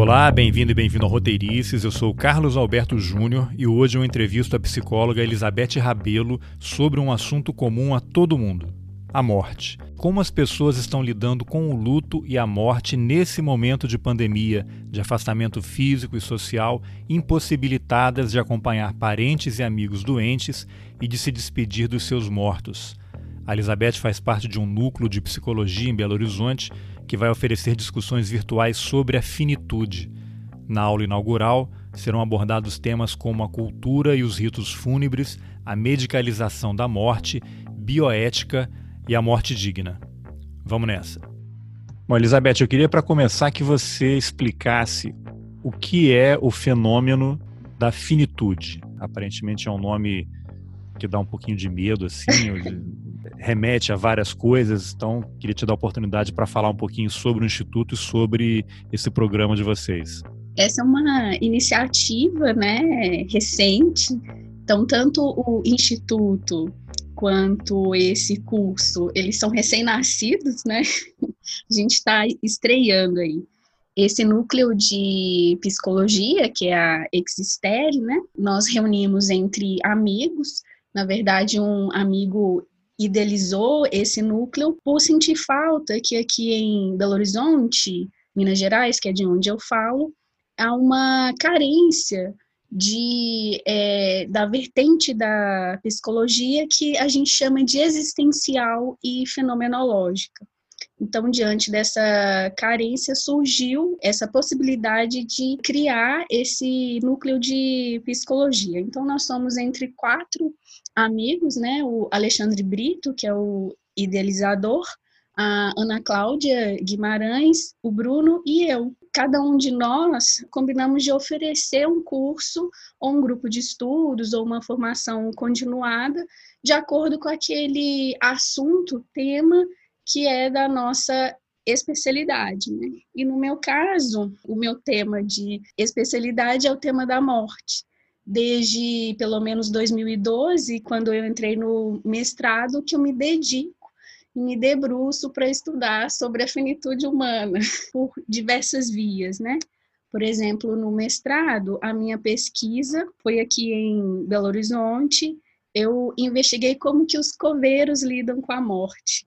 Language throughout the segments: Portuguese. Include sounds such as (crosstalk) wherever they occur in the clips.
Olá, bem-vindo e bem-vindo ao Roteirices. Eu sou Carlos Alberto Júnior e hoje eu entrevisto a psicóloga Elizabeth Rabelo sobre um assunto comum a todo mundo: a morte. Como as pessoas estão lidando com o luto e a morte nesse momento de pandemia, de afastamento físico e social, impossibilitadas de acompanhar parentes e amigos doentes e de se despedir dos seus mortos. A Elizabeth faz parte de um núcleo de psicologia em Belo Horizonte que vai oferecer discussões virtuais sobre a finitude. Na aula inaugural, serão abordados temas como a cultura e os ritos fúnebres, a medicalização da morte, bioética e a morte digna. Vamos nessa. Bom, Elizabeth, eu queria para começar que você explicasse o que é o fenômeno da finitude. Aparentemente é um nome que dá um pouquinho de medo, assim, (laughs) remete a várias coisas. Então, queria te dar a oportunidade para falar um pouquinho sobre o Instituto e sobre esse programa de vocês. Essa é uma iniciativa né, recente. Então, tanto o Instituto quanto esse curso, eles são recém-nascidos, né? (laughs) A gente está estreando aí. Esse núcleo de psicologia, que é a Existere, né? Nós reunimos entre amigos, na verdade, um amigo idealizou esse núcleo por sentir falta que aqui em Belo Horizonte, Minas Gerais, que é de onde eu falo, há uma carência de é, da vertente da psicologia que a gente chama de existencial e fenomenológica. Então, diante dessa carência, surgiu essa possibilidade de criar esse núcleo de psicologia. Então, nós somos entre quatro amigos, né? O Alexandre Brito, que é o idealizador, a Ana Cláudia Guimarães, o Bruno e eu. Cada um de nós combinamos de oferecer um curso ou um grupo de estudos ou uma formação continuada de acordo com aquele assunto, tema que é da nossa especialidade. Né? E no meu caso, o meu tema de especialidade é o tema da morte desde pelo menos 2012, quando eu entrei no mestrado, que eu me dedico me debruço para estudar sobre a finitude humana (laughs) por diversas vias, né? Por exemplo, no mestrado, a minha pesquisa foi aqui em Belo Horizonte. Eu investiguei como que os coveiros lidam com a morte.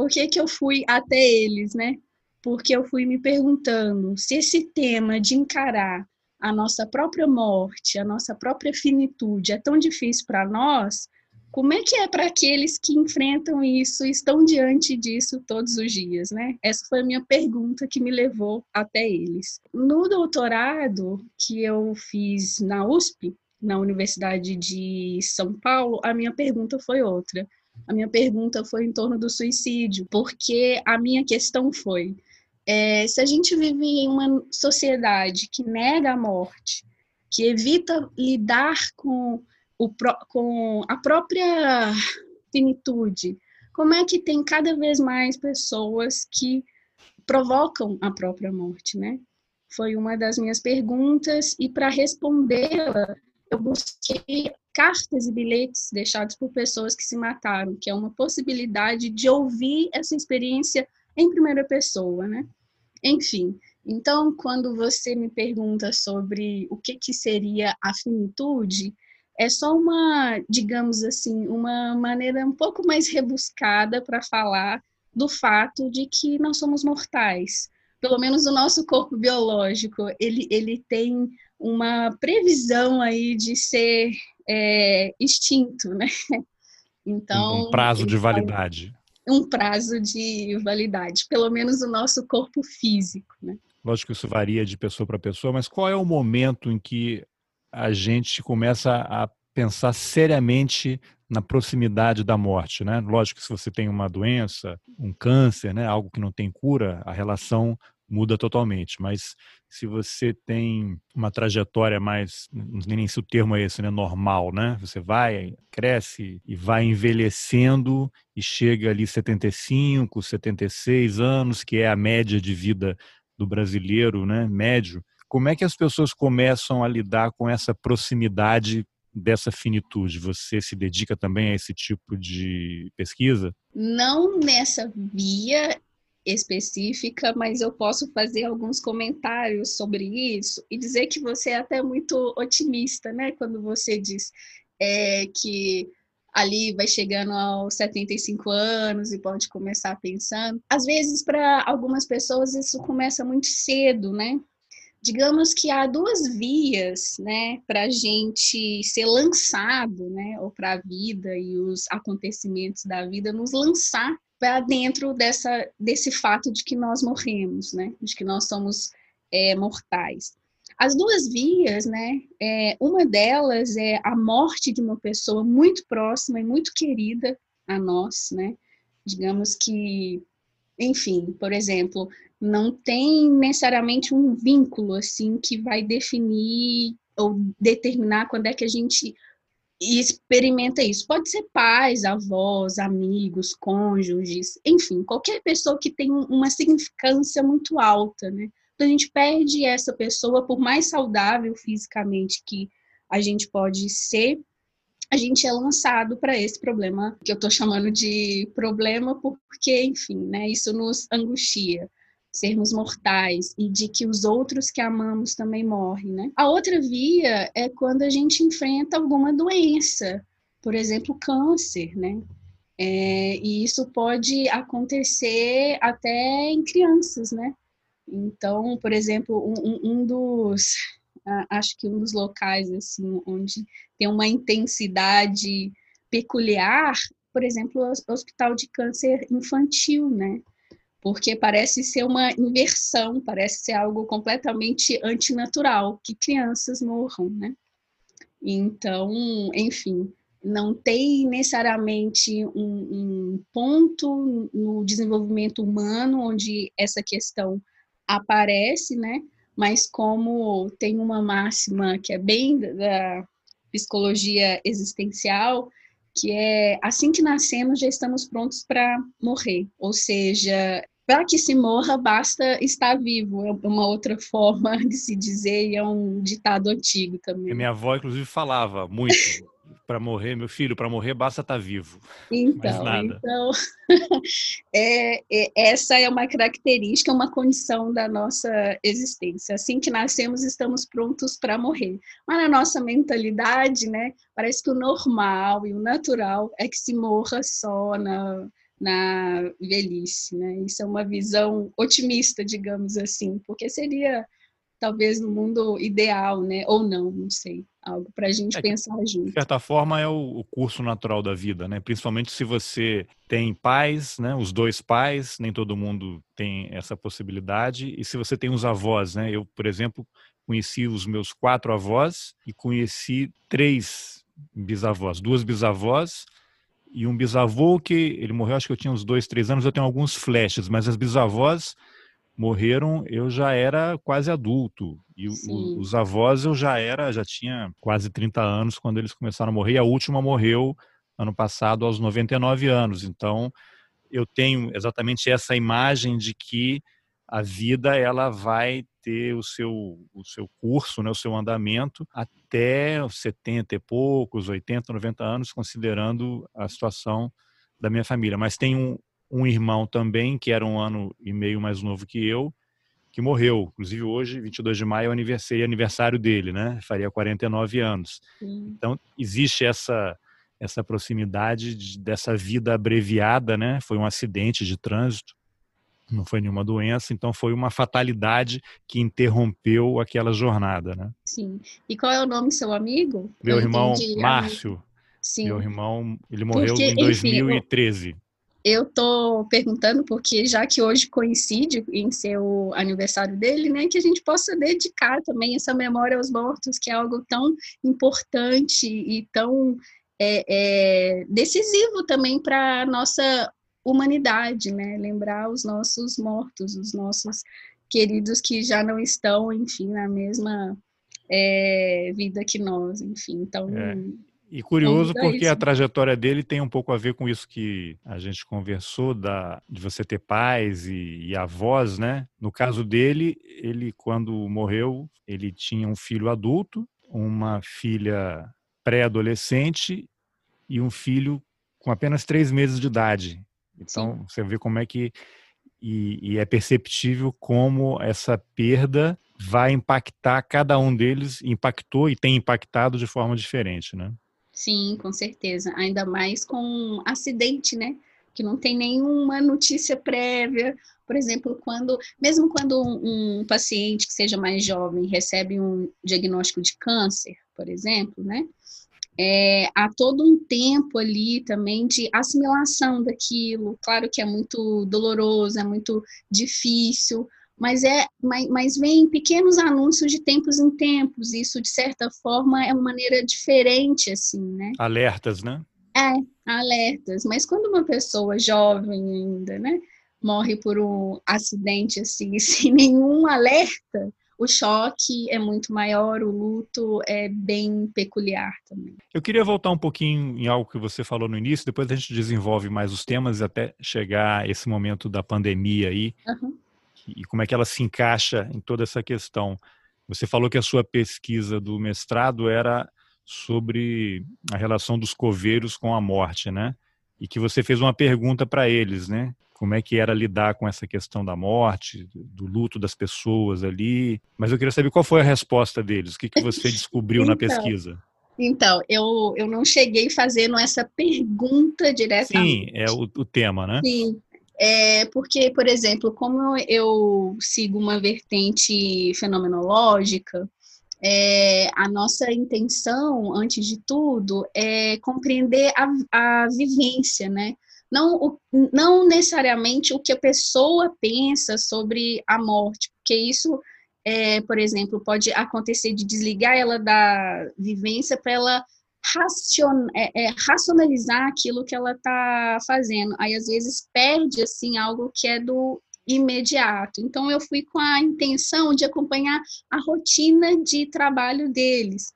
Por que, que eu fui até eles, né? Porque eu fui me perguntando se esse tema de encarar a nossa própria morte, a nossa própria finitude é tão difícil para nós, como é que é para aqueles que enfrentam isso e estão diante disso todos os dias, né? Essa foi a minha pergunta que me levou até eles. No doutorado que eu fiz na USP, na Universidade de São Paulo, a minha pergunta foi outra. A minha pergunta foi em torno do suicídio, porque a minha questão foi: é, se a gente vive em uma sociedade que nega a morte, que evita lidar com, o, com a própria finitude, como é que tem cada vez mais pessoas que provocam a própria morte, né? Foi uma das minhas perguntas e para respondê-la, eu busquei cartas e bilhetes deixados por pessoas que se mataram, que é uma possibilidade de ouvir essa experiência em primeira pessoa, né? Enfim, então quando você me pergunta sobre o que, que seria a finitude, é só uma, digamos assim, uma maneira um pouco mais rebuscada para falar do fato de que nós somos mortais. Pelo menos o nosso corpo biológico, ele, ele tem uma previsão aí de ser é, extinto, né? (laughs) Então um prazo de validade um prazo de validade, pelo menos o nosso corpo físico, né? Lógico que isso varia de pessoa para pessoa, mas qual é o momento em que a gente começa a pensar seriamente na proximidade da morte, né? Lógico que se você tem uma doença, um câncer, né, algo que não tem cura, a relação muda totalmente. Mas se você tem uma trajetória mais, nem se o termo é esse, né, normal, né? Você vai, cresce e vai envelhecendo e chega ali 75, 76 anos, que é a média de vida do brasileiro, né, médio. Como é que as pessoas começam a lidar com essa proximidade dessa finitude? Você se dedica também a esse tipo de pesquisa? Não nessa via específica, mas eu posso fazer alguns comentários sobre isso e dizer que você é até muito otimista, né? Quando você diz é, que ali vai chegando aos 75 anos e pode começar pensando. Às vezes, para algumas pessoas, isso começa muito cedo, né? Digamos que há duas vias, né, para a gente ser lançado, né, ou para a vida e os acontecimentos da vida nos lançar para dentro dessa, desse fato de que nós morremos, né, de que nós somos é, mortais. As duas vias, né? É, uma delas é a morte de uma pessoa muito próxima e muito querida a nós, né? Digamos que, enfim, por exemplo, não tem necessariamente um vínculo assim que vai definir ou determinar quando é que a gente experimenta isso. Pode ser pais, avós, amigos, cônjuges, enfim, qualquer pessoa que tem uma significância muito alta, né? Então, a gente perde essa pessoa, por mais saudável fisicamente que a gente pode ser, a gente é lançado para esse problema que eu estou chamando de problema, porque, enfim, né, isso nos angustia sermos mortais e de que os outros que amamos também morrem, né? A outra via é quando a gente enfrenta alguma doença, por exemplo, câncer, né? É, e isso pode acontecer até em crianças, né? Então, por exemplo, um, um dos, acho que um dos locais assim onde tem uma intensidade peculiar, por exemplo, o Hospital de Câncer Infantil, né? Porque parece ser uma inversão, parece ser algo completamente antinatural, que crianças morram, né? Então, enfim, não tem necessariamente um, um, ponto no desenvolvimento humano onde essa questão aparece, né? Mas como tem uma máxima que é bem da psicologia existencial, que é assim que nascemos já estamos prontos para morrer, ou seja, para que se morra basta estar vivo, é uma outra forma de se dizer e é um ditado antigo também. minha avó inclusive falava muito para morrer, meu filho, para morrer basta estar tá vivo. Então, então (laughs) é, é, essa é uma característica, uma condição da nossa existência. Assim que nascemos, estamos prontos para morrer. Mas na nossa mentalidade, né, parece que o normal e o natural é que se morra só na, na velhice, né? Isso é uma visão otimista, digamos assim, porque seria talvez no mundo ideal, né? Ou não, não sei. Algo para a gente é, pensar junto. De certa forma, é o, curso natural da vida, né? Principalmente se você tem pais, né? Os dois pais, nem todo mundo tem essa possibilidade. E se você tem os avós, né? Eu, por exemplo, conheci os meus quatro avós e conheci três bisavós, duas bisavós e um bisavô que ele morreu, acho que eu tinha uns dois, três anos. Eu tenho alguns flashes, mas as bisavós morreram, eu já era quase adulto. E o, os avós eu já era, já tinha quase 30 anos quando eles começaram a morrer. E a última morreu ano passado aos 99 anos. Então, eu tenho exatamente essa imagem de que a vida ela vai ter o seu, o seu curso, né, o seu andamento até 70 e poucos, 80, 90 anos, considerando a situação da minha família. Mas tem um, um irmão também, que era um ano e meio mais novo que eu, que morreu. Inclusive hoje, 22 de maio, é o aniversário, aniversário dele, né? Faria 49 anos. Sim. Então, existe essa essa proximidade de, dessa vida abreviada, né? Foi um acidente de trânsito, não foi nenhuma doença, então foi uma fatalidade que interrompeu aquela jornada, né? Sim. E qual é o nome do seu amigo? Meu Eu irmão entendi. Márcio. Sim. Meu irmão, ele morreu Porque, em 2013. Enfim, eu tô perguntando porque já que hoje coincide em ser o aniversário dele, né, que a gente possa dedicar também essa memória aos mortos, que é algo tão importante e tão é, é, decisivo também para nossa humanidade, né, lembrar os nossos mortos, os nossos queridos que já não estão, enfim, na mesma é, vida que nós, enfim. Então, é. E curioso porque a trajetória dele tem um pouco a ver com isso que a gente conversou, da, de você ter pais e, e avós, né? No caso dele, ele quando morreu, ele tinha um filho adulto, uma filha pré-adolescente e um filho com apenas três meses de idade. Então, Sim. você vê como é que e, e é perceptível como essa perda vai impactar cada um deles, impactou e tem impactado de forma diferente, né? Sim, com certeza. Ainda mais com acidente, né? Que não tem nenhuma notícia prévia. Por exemplo, quando, mesmo quando um, um paciente que seja mais jovem recebe um diagnóstico de câncer, por exemplo, né? É, há todo um tempo ali também de assimilação daquilo. Claro que é muito doloroso, é muito difícil, mas é mas, mas vem pequenos anúncios de tempos em tempos. Isso de certa forma é uma maneira diferente assim, né? Alertas, né? É, alertas. Mas quando uma pessoa jovem ainda, né, morre por um acidente assim, (laughs) sem nenhum alerta, o choque é muito maior, o luto é bem peculiar também. Eu queria voltar um pouquinho em algo que você falou no início, depois a gente desenvolve mais os temas até chegar esse momento da pandemia aí uhum. e como é que ela se encaixa em toda essa questão. Você falou que a sua pesquisa do mestrado era sobre a relação dos coveiros com a morte, né? E que você fez uma pergunta para eles, né? como é que era lidar com essa questão da morte, do luto das pessoas ali. Mas eu queria saber qual foi a resposta deles, o que, que você descobriu (laughs) então, na pesquisa? Então, eu, eu não cheguei fazendo essa pergunta diretamente. Sim, é o, o tema, né? Sim, é porque, por exemplo, como eu sigo uma vertente fenomenológica, é, a nossa intenção, antes de tudo, é compreender a, a vivência, né? não, o, não necessariamente o que a pessoa pensa sobre a morte, porque isso, é, por exemplo, pode acontecer de desligar ela da vivência para ela racion, é, é, racionalizar aquilo que ela está fazendo. Aí, às vezes, perde assim algo que é do imediato. Então, eu fui com a intenção de acompanhar a rotina de trabalho deles.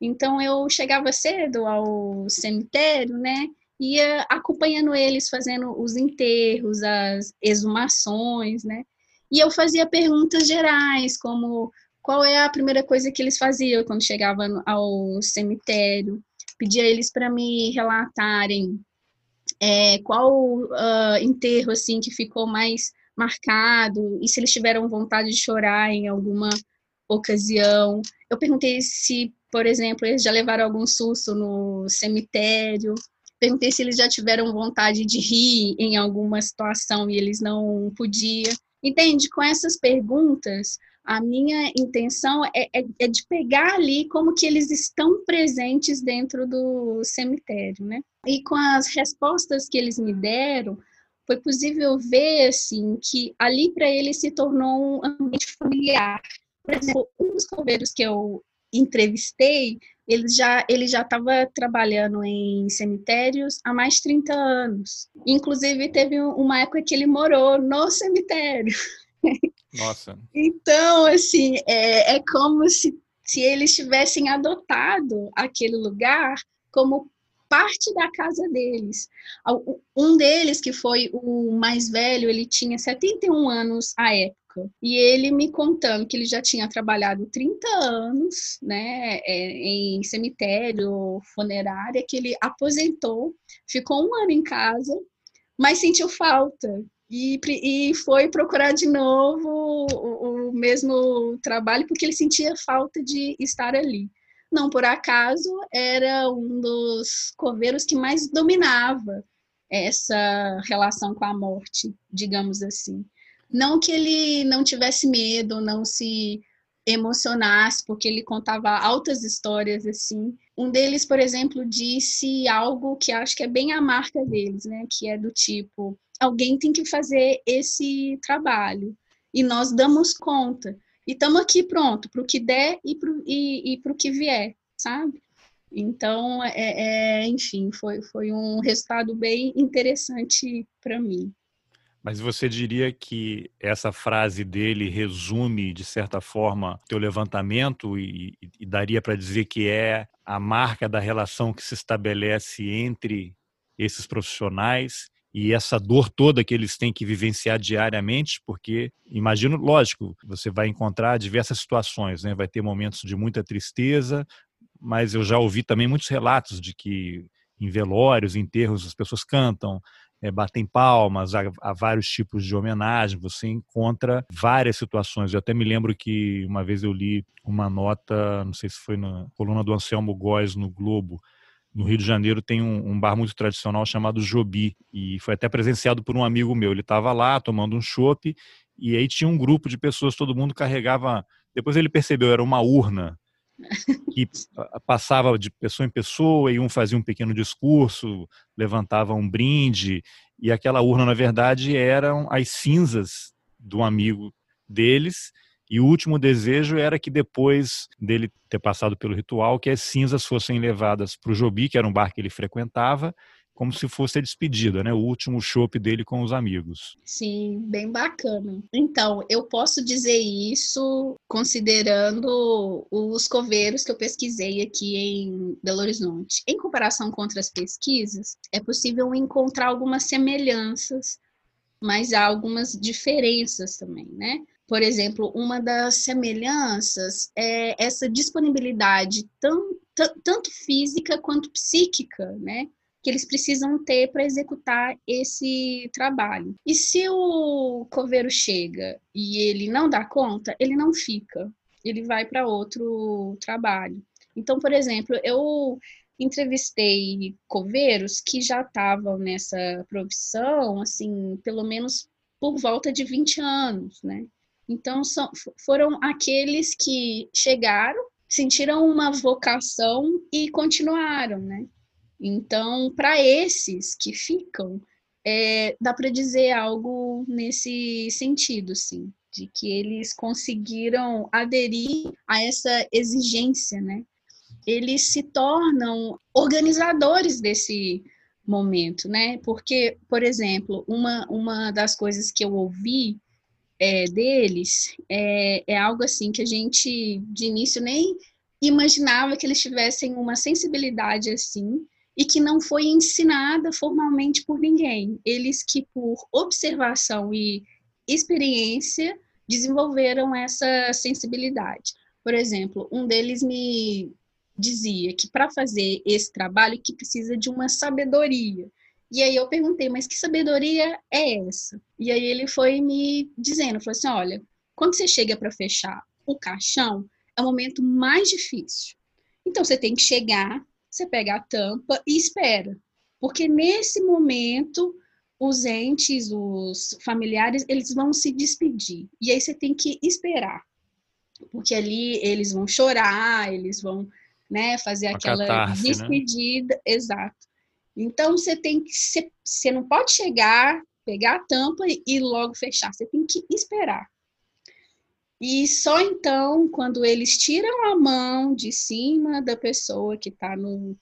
Então, eu chegava cedo ao cemitério, né? ia acompanhando eles fazendo os enterros, as exumações, né? E eu fazia perguntas gerais, como qual é a primeira coisa que eles faziam quando chegavam ao cemitério, pedia eles para me relatarem é, qual uh, enterro assim que ficou mais marcado e se eles tiveram vontade de chorar em alguma ocasião. Eu perguntei se, por exemplo, eles já levaram algum susto no cemitério. Perguntei se eles já tiveram vontade de rir em alguma situação e eles não podiam. Entende? Com essas perguntas, a minha intenção é, é, é, de pegar ali como que eles estão presentes dentro do cemitério, né? E com as respostas que eles me deram, foi possível ver, assim, que ali para eles se tornou um ambiente familiar. Por exemplo, um dos coveiros que eu entrevistei, ele já ele já estava trabalhando em cemitérios há mais de 30 anos. Inclusive teve uma época que ele morou no cemitério. Nossa. (laughs) então, assim, é, é como se, se eles tivessem adotado aquele lugar como parte da casa deles. Um deles, que foi o mais velho, ele tinha 71 anos à época. E ele me contando que ele já tinha trabalhado 30 anos né, é, em cemitério, funerária, que ele aposentou, ficou um ano em casa, mas sentiu falta. E, e foi procurar de novo o, o mesmo trabalho, porque ele sentia falta de estar ali não por acaso era um dos coveiros que mais dominava essa relação com a morte, digamos assim. Não que ele não tivesse medo, não se emocionasse, porque ele contava altas histórias assim. Um deles, por exemplo, disse algo que acho que é bem a marca deles, né? Que é do tipo: alguém tem que fazer esse trabalho e nós damos conta. E estamos aqui pronto para o que der e para e, e o que vier, sabe? Então, é, é, enfim, foi, foi um resultado bem interessante para mim. Mas você diria que essa frase dele resume, de certa forma, teu levantamento e, e daria para dizer que é a marca da relação que se estabelece entre esses profissionais e essa dor toda que eles têm que vivenciar diariamente, porque imagino, lógico, você vai encontrar diversas situações, né? Vai ter momentos de muita tristeza, mas eu já ouvi também muitos relatos de que em velórios, enterros, as pessoas cantam, é, batem palmas, há, há, vários tipos de homenagem, você encontra várias situações. Eu até me lembro que uma vez eu li uma nota, não sei se foi na coluna do Anselmo Góes no Globo, no Rio de Janeiro tem um, um, bar muito tradicional chamado Jobi e foi até presenciado por um amigo meu. Ele estava lá tomando um chopp e aí tinha um grupo de pessoas, todo mundo carregava. Depois ele percebeu, era uma urna (laughs) que passava de pessoa em pessoa e um fazia um pequeno discurso, levantava um brinde e aquela urna na verdade eram as cinzas do amigo deles e o último desejo era que depois dele ter passado pelo ritual, que as cinzas fossem levadas para o Jobi, que era um bar que ele frequentava, como se fosse a despedida, né? O último chopp dele com os amigos. Sim, bem bacana. Então, eu posso dizer isso considerando os coveiros que eu pesquisei aqui em Belo Horizonte. Em comparação com outras pesquisas, é possível encontrar algumas semelhanças, mas há algumas diferenças também, né? Por exemplo, uma das semelhanças é essa disponibilidade tão, tanto física quanto psíquica, né? que eles precisam ter para executar esse trabalho. E se o coveiro chega e ele não dá conta, ele não fica, ele vai para outro trabalho. Então, por exemplo, eu entrevistei coveiros que já estavam nessa profissão, assim, pelo menos por volta de 20 anos, né? Então, são, foram aqueles que chegaram, sentiram uma vocação e continuaram, né? Então, para esses que ficam, é, dá para dizer algo nesse sentido, sim, de que eles conseguiram aderir a essa exigência, né? Eles se tornam organizadores desse momento, né? Porque, por exemplo, uma, uma das coisas que eu ouvi é, deles é, é algo assim que a gente de início nem imaginava que eles tivessem uma sensibilidade assim e que não foi ensinada formalmente por ninguém. Eles que por observação e experiência desenvolveram essa sensibilidade. Por exemplo, um deles me dizia que para fazer esse trabalho que precisa de uma sabedoria. E aí eu perguntei, mas que sabedoria é essa? E aí ele foi me dizendo, falou assim, olha, quando você chega para fechar o caixão, é o momento mais difícil. Então você tem que chegar, você pega a tampa e espera. Porque nesse momento os entes, os familiares, eles vão se despedir. E aí você tem que esperar. Porque ali eles vão chorar, eles vão, né, fazer Uma aquela catarse, né? despedida, né? exato. Então você tem que você não pode chegar, pegar a tampa e logo fechar. Você tem que esperar. E só então, quando eles tiram a mão de cima da pessoa que está no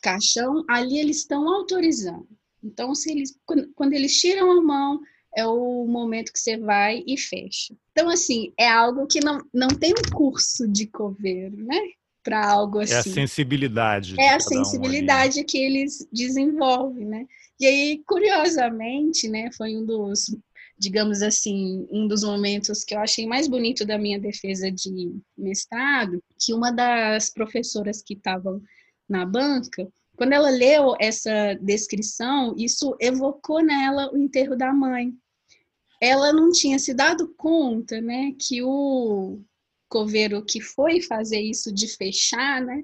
caixão, ali eles estão autorizando. Então, se eles, quando eles tiram a mão, é o momento que você vai e fecha. Então, assim, é algo que não, não tem um curso de coveiro, né? Para algo assim. É a assim. sensibilidade. É a sensibilidade um que eles desenvolvem, né? E aí, curiosamente, né, foi um dos, digamos assim, um dos momentos que eu achei mais bonito da minha defesa de mestrado, que uma das professoras que estavam na banca, quando ela leu essa descrição, isso evocou nela o enterro da mãe. Ela não tinha se dado conta, né, que o coveiro que foi fazer isso de fechar, né?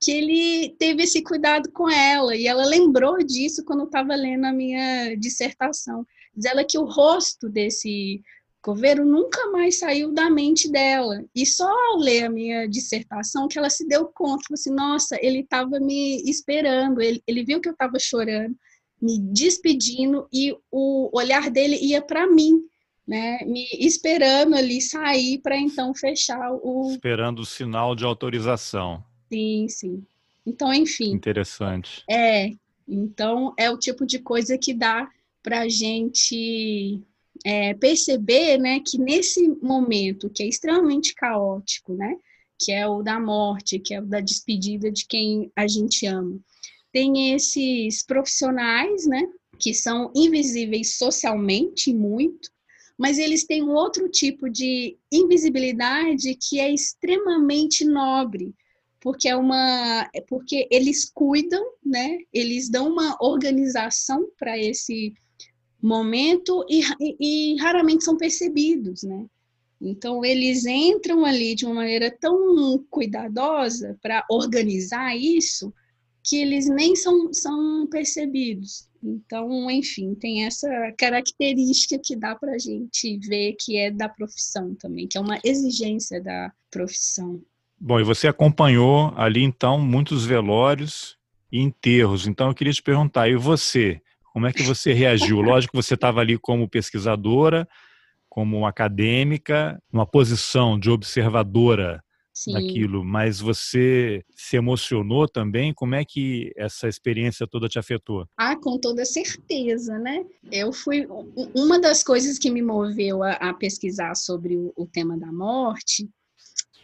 Que ele teve esse cuidado com ela e ela lembrou disso quando estava lendo a minha dissertação. Diz ela que o rosto desse coveiro nunca mais saiu da mente dela. E só ao ler a minha dissertação que ela se deu conta, falou assim, nossa, ele estava me esperando, ele, ele viu que eu estava chorando, me despedindo e o olhar dele ia para mim né, me esperando ali sair para então fechar o. Esperando o sinal de autorização. Sim, sim. Então, enfim. Interessante. É. Então, é o tipo de coisa que dá para a gente é, perceber né, que nesse momento, que é extremamente caótico, né, que é o da morte, que é o da despedida de quem a gente ama, tem esses profissionais né, que são invisíveis socialmente muito, mas eles têm um outro tipo de invisibilidade que é extremamente nobre, porque é uma é porque eles cuidam, né? Eles dão uma organização para esse momento e, e, e, raramente são percebidos, né? Então eles entram ali de uma maneira tão cuidadosa para organizar isso que eles nem são, são percebidos. Então, enfim, tem essa característica que dá para a gente ver que é da profissão também, que é uma exigência da profissão. Bom, e você acompanhou ali então muitos velórios e enterros. Então eu queria te perguntar, e você? Como é que você reagiu? (laughs) Lógico que você estava ali como pesquisadora, como acadêmica, numa posição de observadora Sim. daquilo, mas você se emocionou também? Como é que essa experiência toda te afetou? Ah, com toda certeza, né? Eu fui uma das coisas que me moveu a, a pesquisar sobre o, o tema da morte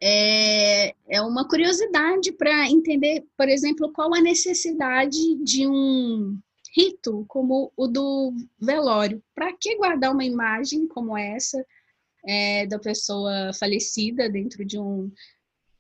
é, é uma curiosidade para entender, por exemplo, qual a necessidade de um rito como o do velório. Para que guardar uma imagem como essa é, da pessoa falecida dentro de um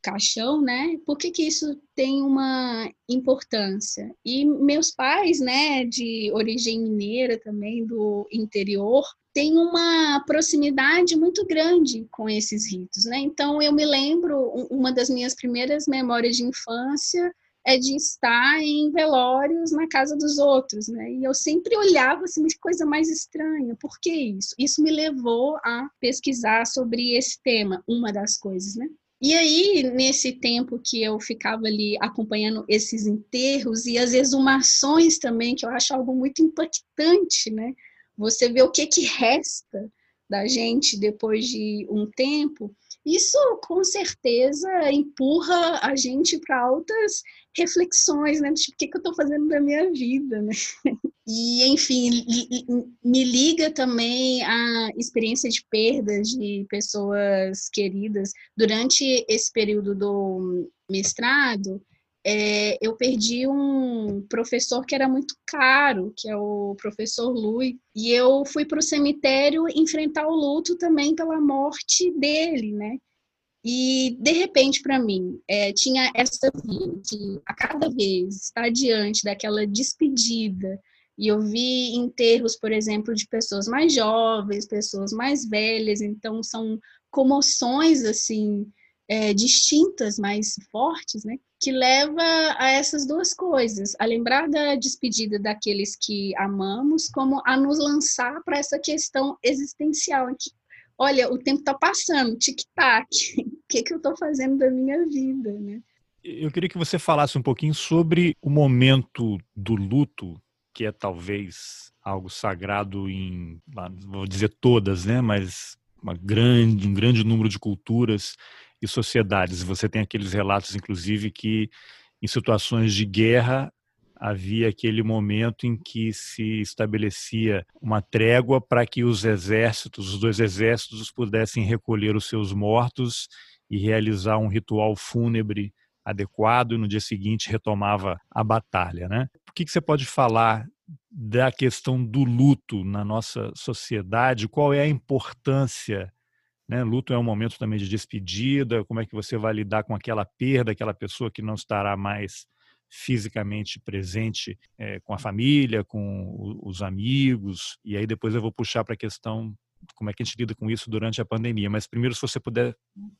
caixão, né? Por que, que isso tem uma importância? E meus pais, né, de origem mineira também, do interior, têm uma proximidade muito grande com esses ritos, né? Então eu me lembro, uma das minhas primeiras memórias de infância é de estar em velórios na casa dos outros, né? E eu sempre olhava assim, que coisa mais estranha. Por que isso? Isso me levou a pesquisar sobre esse tema, uma das coisas, né? E aí, nesse tempo que eu ficava ali acompanhando esses enterros e as exumações também, que eu acho algo muito impactante, né? Você vê o que que resta da gente depois de um tempo, isso com certeza empurra a gente para altas reflexões, né? Tipo, o que, que eu estou fazendo da minha vida, né? (laughs) E, enfim, me liga também a experiência de perdas de pessoas queridas. Durante esse período do mestrado, é, eu perdi um professor que era muito caro, que é o professor Lui, e eu fui para o cemitério enfrentar o luto também pela morte dele, né? E, de repente, para mim, é, tinha essa de, a cada vez, estar diante daquela despedida, e eu vi enterros, por exemplo, de pessoas mais jovens, pessoas mais velhas, então são comoções, assim, é, distintas, mais fortes, né? Que leva a essas duas coisas, a lembrar da despedida daqueles que amamos, como a nos lançar para essa questão existencial, que olha, o tempo está passando, tic-tac, o (laughs) que, que eu estou fazendo da minha vida, né? Eu queria que você falasse um pouquinho sobre o momento do luto, que é talvez algo sagrado em, vou dizer todas, né, mas uma grande, um grande número de culturas e sociedades. Você tem aqueles relatos, inclusive, que em situações de guerra havia aquele momento em que se estabelecia uma trégua para que os exércitos, os dois exércitos, pudessem recolher os seus mortos e realizar um ritual fúnebre adequado e no dia seguinte retomava a batalha, né? O que, que você pode falar da questão do luto na nossa sociedade? Qual é a importância? Né? Luto é um momento também de despedida. Como é que você vai lidar com aquela perda, aquela pessoa que não estará mais fisicamente presente é, com a família, com os amigos, e aí depois eu vou puxar para a questão como é que a gente lida com isso durante a pandemia. Mas primeiro, se você puder,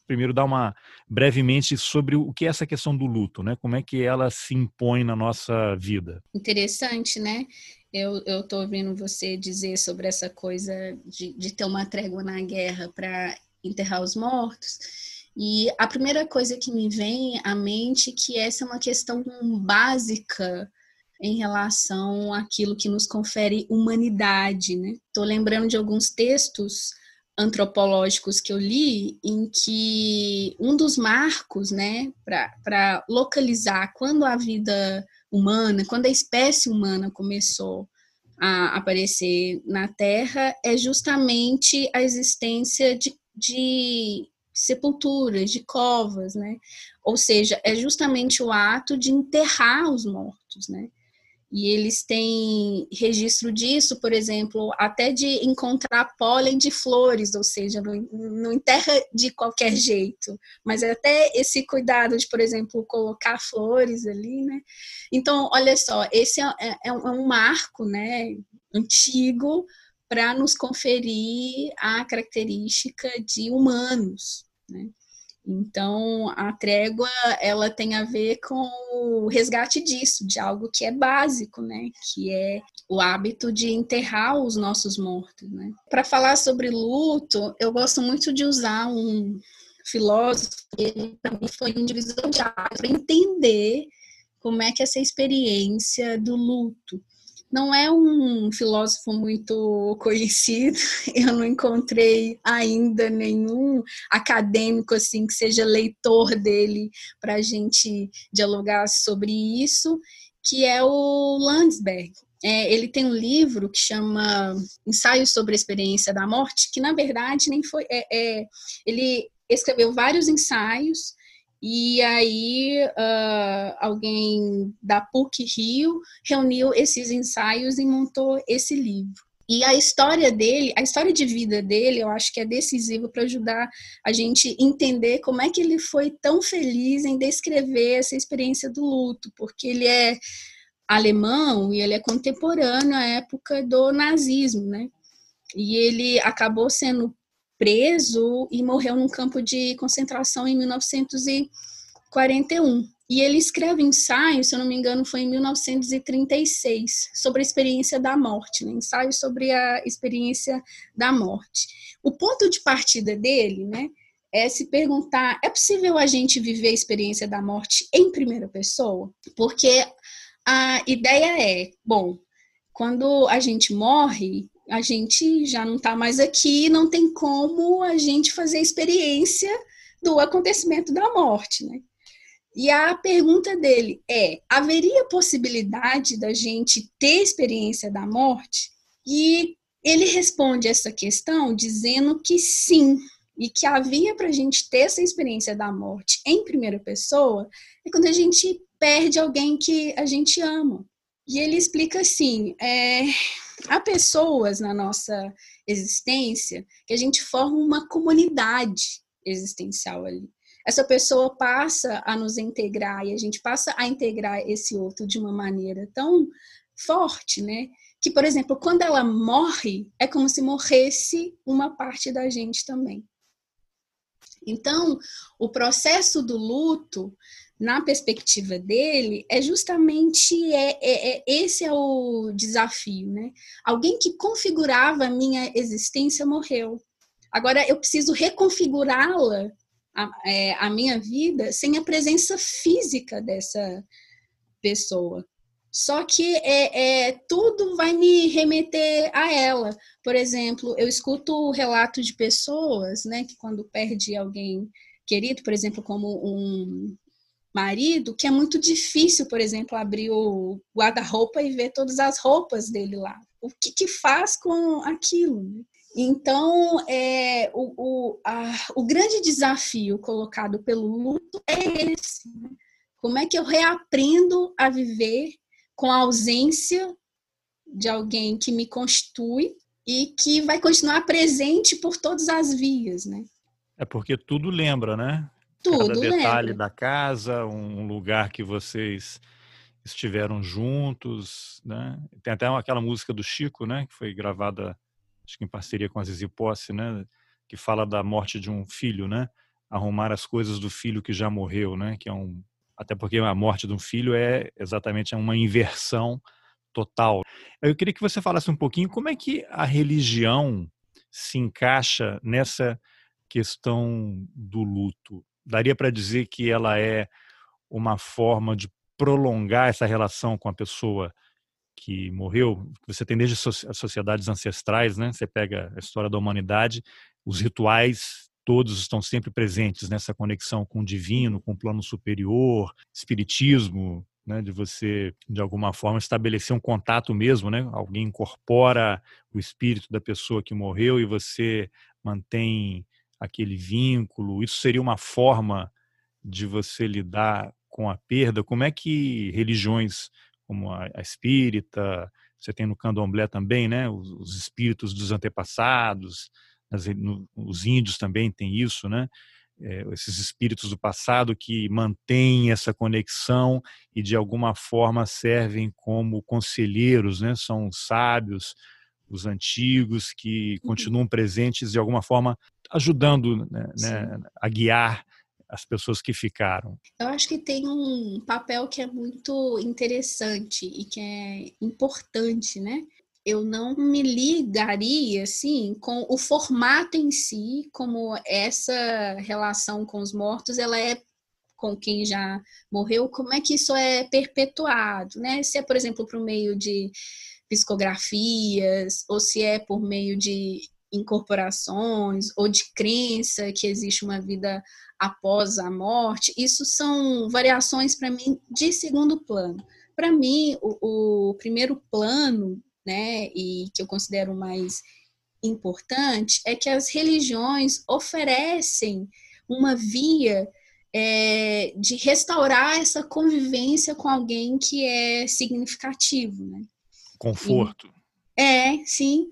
primeiro dar uma brevemente sobre o que é essa questão do luto, né? Como é que ela se impõe na nossa vida? Interessante, né? Eu estou ouvindo você dizer sobre essa coisa de, de ter uma trégua na guerra para enterrar os mortos. E a primeira coisa que me vem à mente é que essa é uma questão básica em relação àquilo que nos confere humanidade, né? Estou lembrando de alguns textos antropológicos que eu li em que um dos marcos, né, para localizar quando a vida humana, quando a espécie humana começou a aparecer na Terra, é justamente a existência de, de sepulturas, de covas, né? Ou seja, é justamente o ato de enterrar os mortos, né? E eles têm registro disso, por exemplo, até de encontrar pólen de flores, ou seja, não, enterra de qualquer jeito, mas é até esse cuidado de, por exemplo, colocar flores ali, né? Então, olha só, esse é, é, é um marco, né, antigo para nos conferir a característica de humanos, né? Então, a trégua, ela tem a ver com o resgate disso, de algo que é básico, né? Que é o hábito de enterrar os nossos mortos, né? Para falar sobre luto, eu gosto muito de usar um filósofo, ele também foi um divisor de água, para entender como é que é essa experiência do luto não é um filósofo muito conhecido. (laughs) Eu não encontrei ainda nenhum acadêmico assim que seja leitor dele para a gente dialogar sobre isso, que é o Landsberg. É, ele tem um livro que chama Ensaios sobre a Experiência da Morte, que na verdade nem foi. É, é, ele escreveu vários ensaios e aí uh, alguém da PUC Rio reuniu esses ensaios e montou esse livro. E a história dele, a história de vida dele, eu acho que é decisiva para ajudar a gente entender como é que ele foi tão feliz em descrever essa experiência do luto, porque ele é alemão e ele é contemporâneo à época do nazismo, né? E ele acabou sendo preso e morreu num campo de concentração em 1941. E ele escreve ensaio, se eu não me engano, foi em 1936, sobre a experiência da morte, né? ensaio sobre a experiência da morte. O ponto de partida dele, né, é se perguntar: é possível a gente viver a experiência da morte em primeira pessoa? Porque a ideia é, bom, quando a gente morre, a gente já não está mais aqui, não tem como a gente fazer a experiência do acontecimento da morte, né? E a pergunta dele é: haveria possibilidade da gente ter experiência da morte? E ele responde essa questão dizendo que sim, e que havia para a gente ter essa experiência da morte em primeira pessoa é quando a gente perde alguém que a gente ama. E ele explica assim: é, há pessoas na nossa existência que a gente forma uma comunidade existencial ali. Essa pessoa passa a nos integrar e a gente passa a integrar esse outro de uma maneira tão forte, né? Que, por exemplo, quando ela morre, é como se morresse uma parte da gente também. Então, o processo do luto na perspectiva dele, é justamente é, é, é, esse é o desafio, né? Alguém que configurava a minha existência morreu. Agora eu preciso reconfigurá-la, a, é, a minha vida, sem a presença física dessa pessoa. Só que é, é, tudo vai me remeter a ela. Por exemplo, eu escuto o relato de pessoas, né, que quando perde alguém querido, por exemplo, como um, marido que é muito difícil, por exemplo, abrir o guarda-roupa e ver todas as roupas dele lá. O que, que faz com aquilo? Né? Então, é, o, o, a, o grande desafio colocado pelo luto é esse. Né? Como é que eu reaprendo a viver com a ausência de alguém que me constitui e que vai continuar presente por todas as vias, né? É porque tudo lembra, né? Tudo, cada detalhe lembra. da casa, um lugar que vocês estiveram juntos, né? Tem até aquela música do Chico, né, que foi gravada acho que em parceria com a Zizi Posse, né, que fala da morte de um filho, né? Arrumar as coisas do filho que já morreu, né? Que é um até porque a morte de um filho é exatamente uma inversão total. Eu queria que você falasse um pouquinho como é que a religião se encaixa nessa questão do luto daria para dizer que ela é uma forma de prolongar essa relação com a pessoa que morreu. Você tem desde as sociedades ancestrais, né? Você pega a história da humanidade, os rituais todos estão sempre presentes nessa conexão com o divino, com o plano superior, espiritismo, né, de você de alguma forma estabelecer um contato mesmo, né? Alguém incorpora o espírito da pessoa que morreu e você mantém aquele vínculo? Isso seria uma forma de você lidar com a perda? Como é que religiões como a, a espírita, você tem no candomblé também, né, os, os espíritos dos antepassados, as, no, os índios também têm isso, né, é, esses espíritos do passado que mantêm essa conexão e de alguma forma servem como conselheiros, né, são sábios, os antigos que uhum. continuam presentes de alguma forma ajudando né, né, a guiar as pessoas que ficaram? Eu acho que tem um papel que é muito interessante e que é importante, né? Eu não me ligaria assim com o formato em si, como essa relação com os mortos, ela é com quem já morreu, como é que isso é perpetuado, né? Se é, por exemplo, por meio de psicografias, ou se é por meio de incorporações, ou de crença que existe uma vida após a morte, isso são variações para mim de segundo plano. Para mim, o, o, primeiro plano, né, e que eu considero mais importante, é que as religiões oferecem uma via é, de restaurar essa convivência com alguém que é significativo, né? Conforto. É, sim.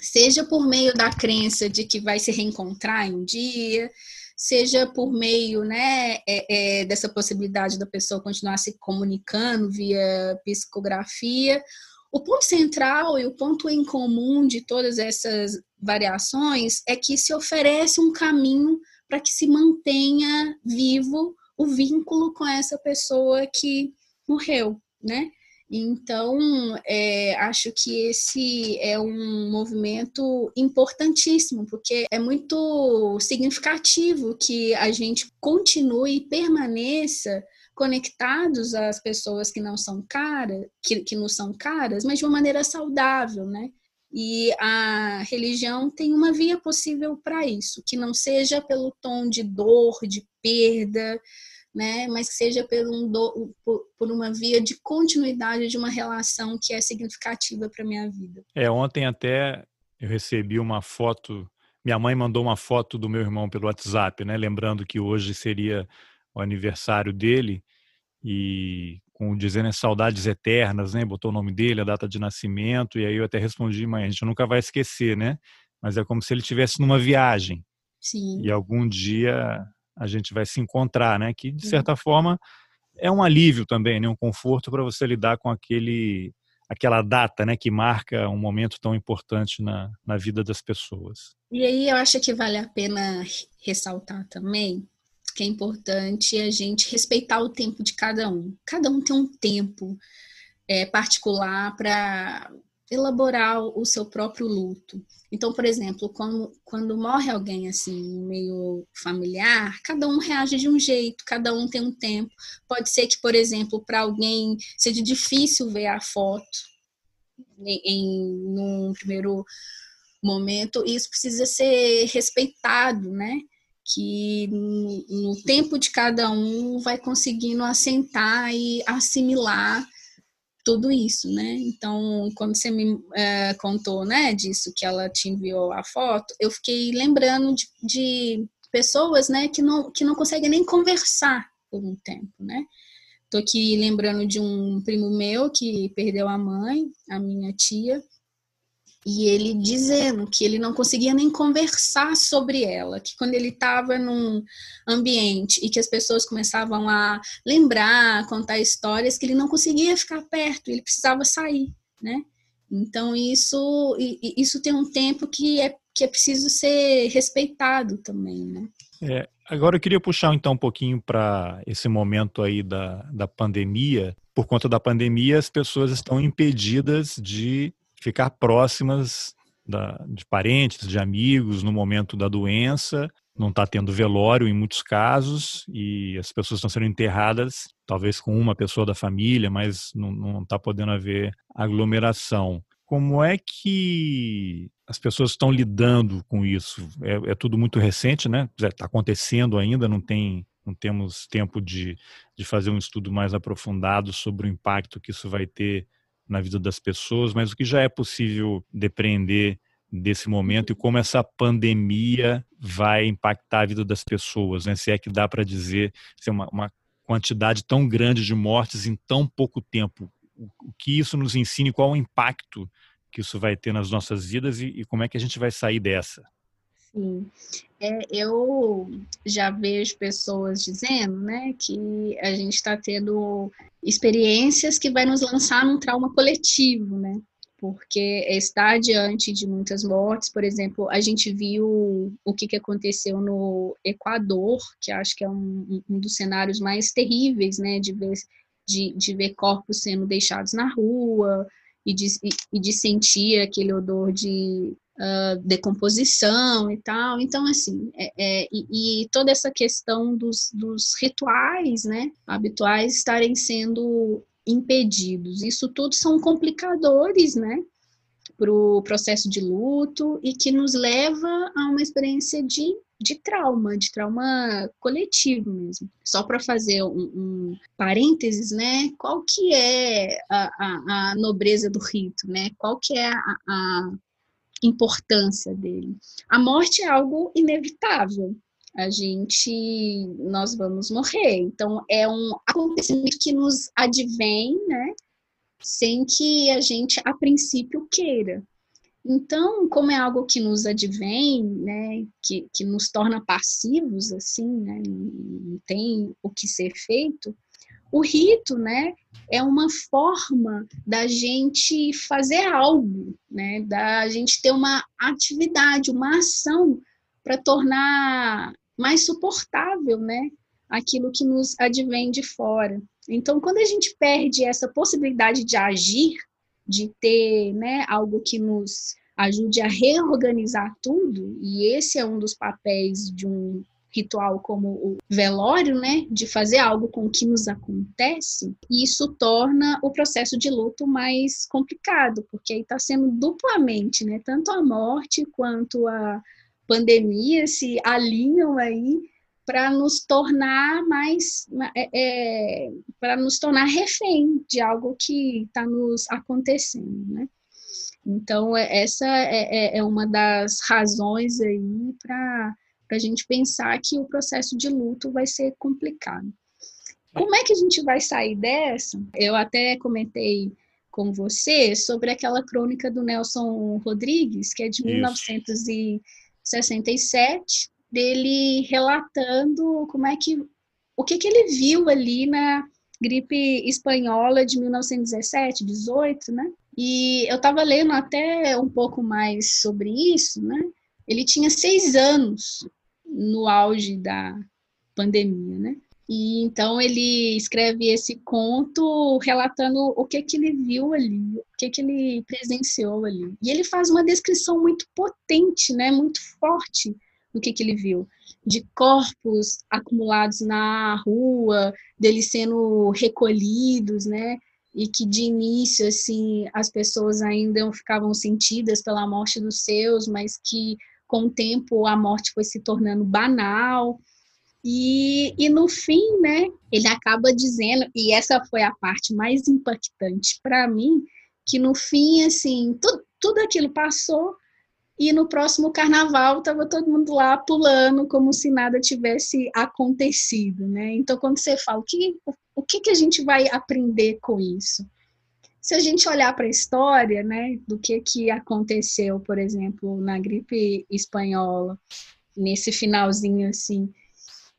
Seja por meio da crença de que vai se reencontrar um dia, seja por meio né, é, é, dessa possibilidade da pessoa continuar se comunicando via psicografia. O ponto central e o ponto em comum de todas essas variações é que se oferece um caminho para que se mantenha vivo o vínculo com essa pessoa que morreu, né? Então, é, acho que esse é um movimento importantíssimo, porque é muito significativo que a gente continue e permaneça conectados às pessoas que não são caras, que, que não são caras, mas de uma maneira saudável, né? E a religião tem uma via possível para isso, que não seja pelo tom de dor, de perda, né, mas que seja por, um do, por, por, uma via de continuidade de uma relação que é significativa para minha vida. É, ontem até eu recebi uma foto, minha mãe mandou uma foto do meu irmão pelo WhatsApp, né, lembrando que hoje seria o aniversário dele e com dizendo saudades eternas, né, botou o nome dele, a data de nascimento e aí eu até respondi, mãe, a gente nunca vai esquecer, né? Mas é como se ele estivesse numa viagem. Sim. E algum dia a gente vai se encontrar, né? Que de certa forma é um alívio também, né? Um conforto para você lidar com aquele aquela data, né? Que marca um momento tão importante na, na vida das pessoas. E aí eu acho que vale a pena ressaltar também que é importante a gente respeitar o tempo de cada um. Cada um tem um tempo é, particular para elaborar o seu próprio luto. Então, por exemplo, quando, quando morre alguém assim, meio familiar, cada um reage de um jeito, cada um tem um tempo. Pode ser que, por exemplo, para alguém seja difícil ver a foto em, em num primeiro momento, e isso precisa ser respeitado, né? Que no, no tempo de cada um vai conseguindo assentar e assimilar tudo isso, né? Então, quando você me é, contou, né, disso que ela te enviou a foto, eu fiquei lembrando de, de, pessoas, né, que não, que não conseguem nem conversar por um tempo, né? Tô aqui lembrando de um primo meu que perdeu a mãe, a minha tia, e ele dizendo que ele não conseguia nem conversar sobre ela, que quando ele estava num ambiente e que as pessoas começavam a lembrar, contar histórias, que ele não conseguia ficar perto, ele precisava sair, né? Então isso isso tem um tempo que é que é preciso ser respeitado também, né? É, agora eu queria puxar então um pouquinho para esse momento aí da, da pandemia. Por conta da pandemia, as pessoas estão impedidas de ficar próximas da, de parentes, de amigos no momento da doença. Não está tendo velório em muitos casos e as pessoas estão sendo enterradas, talvez com uma pessoa da família, mas não está podendo haver aglomeração. Como é que as pessoas estão lidando com isso? É, é tudo muito recente, né? Está acontecendo ainda, não tem não temos tempo de, de fazer um estudo mais aprofundado sobre o impacto que isso vai ter na vida das pessoas, mas o que já é possível depreender desse momento e como essa pandemia vai impactar a vida das pessoas, né? Se é que dá para dizer, se é uma, uma quantidade tão grande de mortes em tão pouco tempo o que isso nos ensina, qual o impacto que isso vai ter nas nossas vidas e, e como é que a gente vai sair dessa. Sim, é, eu já vejo pessoas dizendo, né, que a gente está tendo experiências que vai nos lançar num trauma coletivo, né? Porque está diante de muitas mortes, por exemplo, a gente viu o que, que aconteceu no Equador, que acho que é um, um dos cenários mais terríveis, né, de ver, de, de ver corpos sendo deixados na rua, e de, e de sentir aquele odor de uh, decomposição e tal. Então, assim, é, é, e, e, toda essa questão dos, dos rituais, né, habituais estarem sendo impedidos. Isso tudo são complicadores, né, para o processo de luto e que nos leva a uma experiência de, de trauma, de trauma coletivo mesmo. Só para fazer um, um, parênteses, né? Qual que é a, a, a, nobreza do rito, né? Qual que é a, a importância dele? A morte é algo inevitável. A gente, nós vamos morrer. Então, é um acontecimento que nos advém, né? sem que a gente, a princípio, queira. Então, como é algo que nos advém, né, que, que nos torna passivos, assim, né, não tem o que ser feito, o rito, né, é uma forma da gente fazer algo, né, da gente ter uma atividade, uma ação para tornar mais suportável, né, aquilo que nos advém de fora. Então, quando a gente perde essa possibilidade de agir, de ter né, algo que nos ajude a reorganizar tudo, e esse é um dos papéis de um ritual como o velório, né, de fazer algo com o que nos acontece, isso torna o processo de luto mais complicado, porque aí está sendo duplamente, né, tanto a morte quanto a pandemia se alinham aí para nos tornar mais é, é para nos tornar refém de algo que está nos acontecendo, né? Então é, essa é, é, é uma das razões aí para a gente pensar que o processo de luto vai ser complicado. Como é que a gente vai sair dessa? Eu até comentei com você sobre aquela crônica do Nelson Rodrigues, que é de Isso. 1967, dele relatando como é que o que, que ele viu ali na gripe espanhola de 1917, 18, né? E eu estava lendo até um pouco mais sobre isso, né? Ele tinha seis anos no auge da pandemia, né? E então ele escreve esse conto relatando o que que ele viu ali, o que que ele presenciou ali. E ele faz uma descrição muito potente, né? Muito forte do que, que ele viu? De corpos acumulados na rua, deles sendo recolhidos, né? E que de início, assim, as pessoas ainda ficavam sentidas pela morte dos seus, mas que com o tempo a morte foi se tornando banal. E, e no fim, né, ele acaba dizendo, e essa foi a parte mais impactante para mim, que no fim, assim, tudo, tudo aquilo passou, e no próximo carnaval estava todo mundo lá pulando como se nada tivesse acontecido, né? Então quando você fala o que o que, que a gente vai aprender com isso? Se a gente olhar para a história, né, do que que aconteceu, por exemplo, na gripe espanhola, nesse finalzinho assim,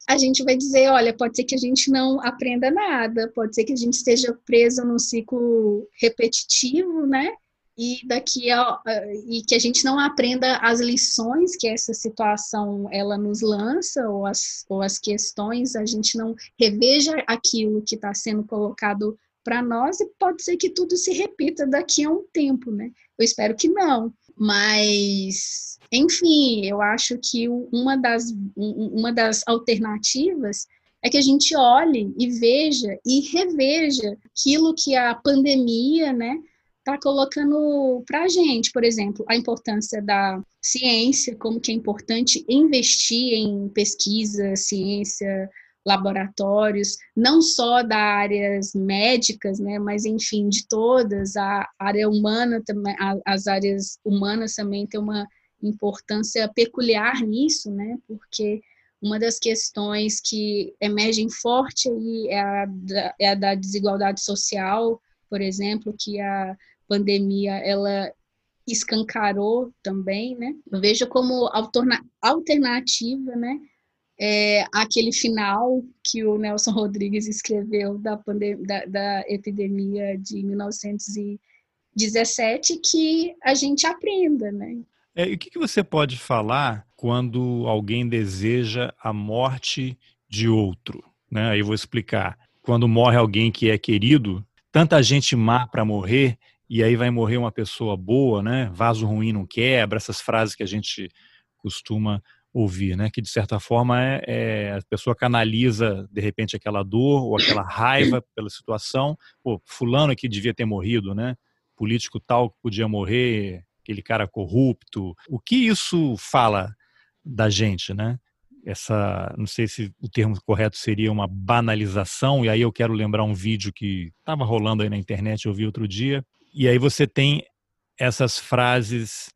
a gente vai dizer, olha, pode ser que a gente não aprenda nada, pode ser que a gente esteja preso num ciclo repetitivo, né? e daqui a, e que a gente não aprenda as lições que essa situação ela nos lança ou as, ou as questões a gente não reveja aquilo que está sendo colocado para nós e pode ser que tudo se repita daqui a um tempo, né? Eu espero que não, mas enfim, eu acho que uma das, uma das alternativas é que a gente olhe e veja e reveja aquilo que a pandemia, né, está colocando para a gente, por exemplo, a importância da ciência, como que é importante investir em pesquisa, ciência, laboratórios, não só da áreas médicas, né, mas enfim, de todas, a área humana também, as áreas humanas também têm uma importância peculiar nisso, né, porque uma das questões que emergem forte aí é a da, é a da desigualdade social, por exemplo, que a pandemia ela escancarou também, né? Eu vejo como alternativa, né? É, aquele final que o Nelson (laughs) Rodrigues escreveu da, da, da epidemia de 1917, que a gente aprenda, né? É, e o que, que você pode falar quando alguém deseja a morte de outro? Né? Aí eu vou explicar. Quando morre alguém que é querido, tanta gente má para morrer e aí vai morrer uma pessoa boa, né? Vaso ruim não quebra, essas frases que a gente costuma ouvir, né? Que de certa forma é, é, a pessoa canaliza de repente aquela dor ou aquela raiva pela situação. Pô, fulano que devia ter morrido, né? Político tal que podia morrer, aquele cara corrupto. O que isso fala da gente, né? Essa, não sei se o termo correto seria uma banalização, e aí eu quero lembrar um vídeo que estava rolando aí na internet, eu vi outro dia, e aí você tem essas frases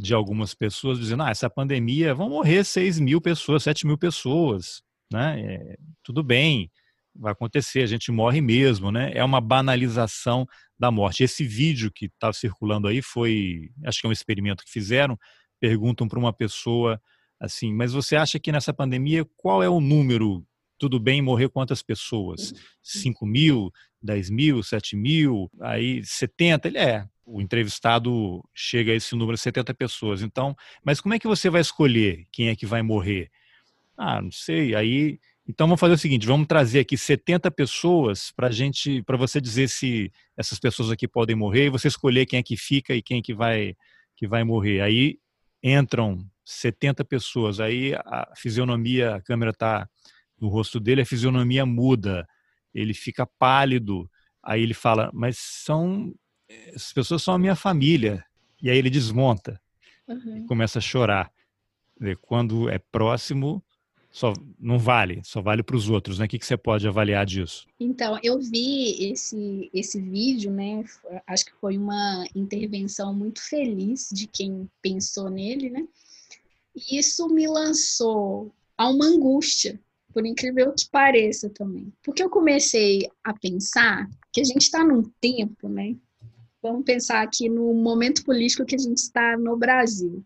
de algumas pessoas dizendo: ah, essa pandemia vão morrer 6 mil pessoas, 7 mil pessoas, né? É, tudo bem, vai acontecer, a gente morre mesmo, né? É uma banalização da morte. Esse vídeo que estava tá circulando aí foi, acho que é um experimento que fizeram, perguntam para uma pessoa assim, mas você acha que nessa pandemia qual é o número tudo bem morrer quantas pessoas? 5 mil, 10 mil, 7 mil, aí 70? Ele é. O entrevistado chega a esse número de 70 pessoas. Então, mas como é que você vai escolher quem é que vai morrer? Ah, não sei. Aí, então vamos fazer o seguinte: vamos trazer aqui 70 pessoas para gente, para você dizer se essas pessoas aqui podem morrer e você escolher quem é que fica e quem é que vai que vai morrer. Aí entram 70 pessoas. Aí a fisionomia, a câmera está no rosto dele, a fisionomia muda, ele fica pálido. Aí ele fala: Mas são. As pessoas são a minha família. E aí ele desmonta uhum. e começa a chorar. Quando é próximo, só não vale, só vale para os outros, né? O que, que você pode avaliar disso? Então, eu vi esse, esse vídeo, né? Acho que foi uma intervenção muito feliz de quem pensou nele, né? E isso me lançou a uma angústia, por incrível que pareça também. Porque eu comecei a pensar que a gente está num tempo, né? Vamos pensar aqui no momento político que a gente está no Brasil.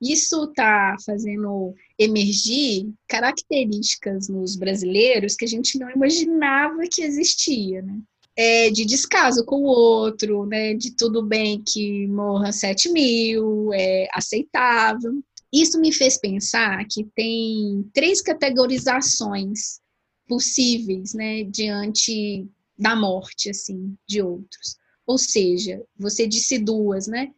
Isso está fazendo emergir características nos brasileiros que a gente não imaginava que existia, né? É, de descaso com o outro, né? De tudo bem que morra 7 mil, é aceitável. Isso me fez pensar que tem três categorizações possíveis, né, diante da morte, assim, de outros. Ou seja, você disse duas, né?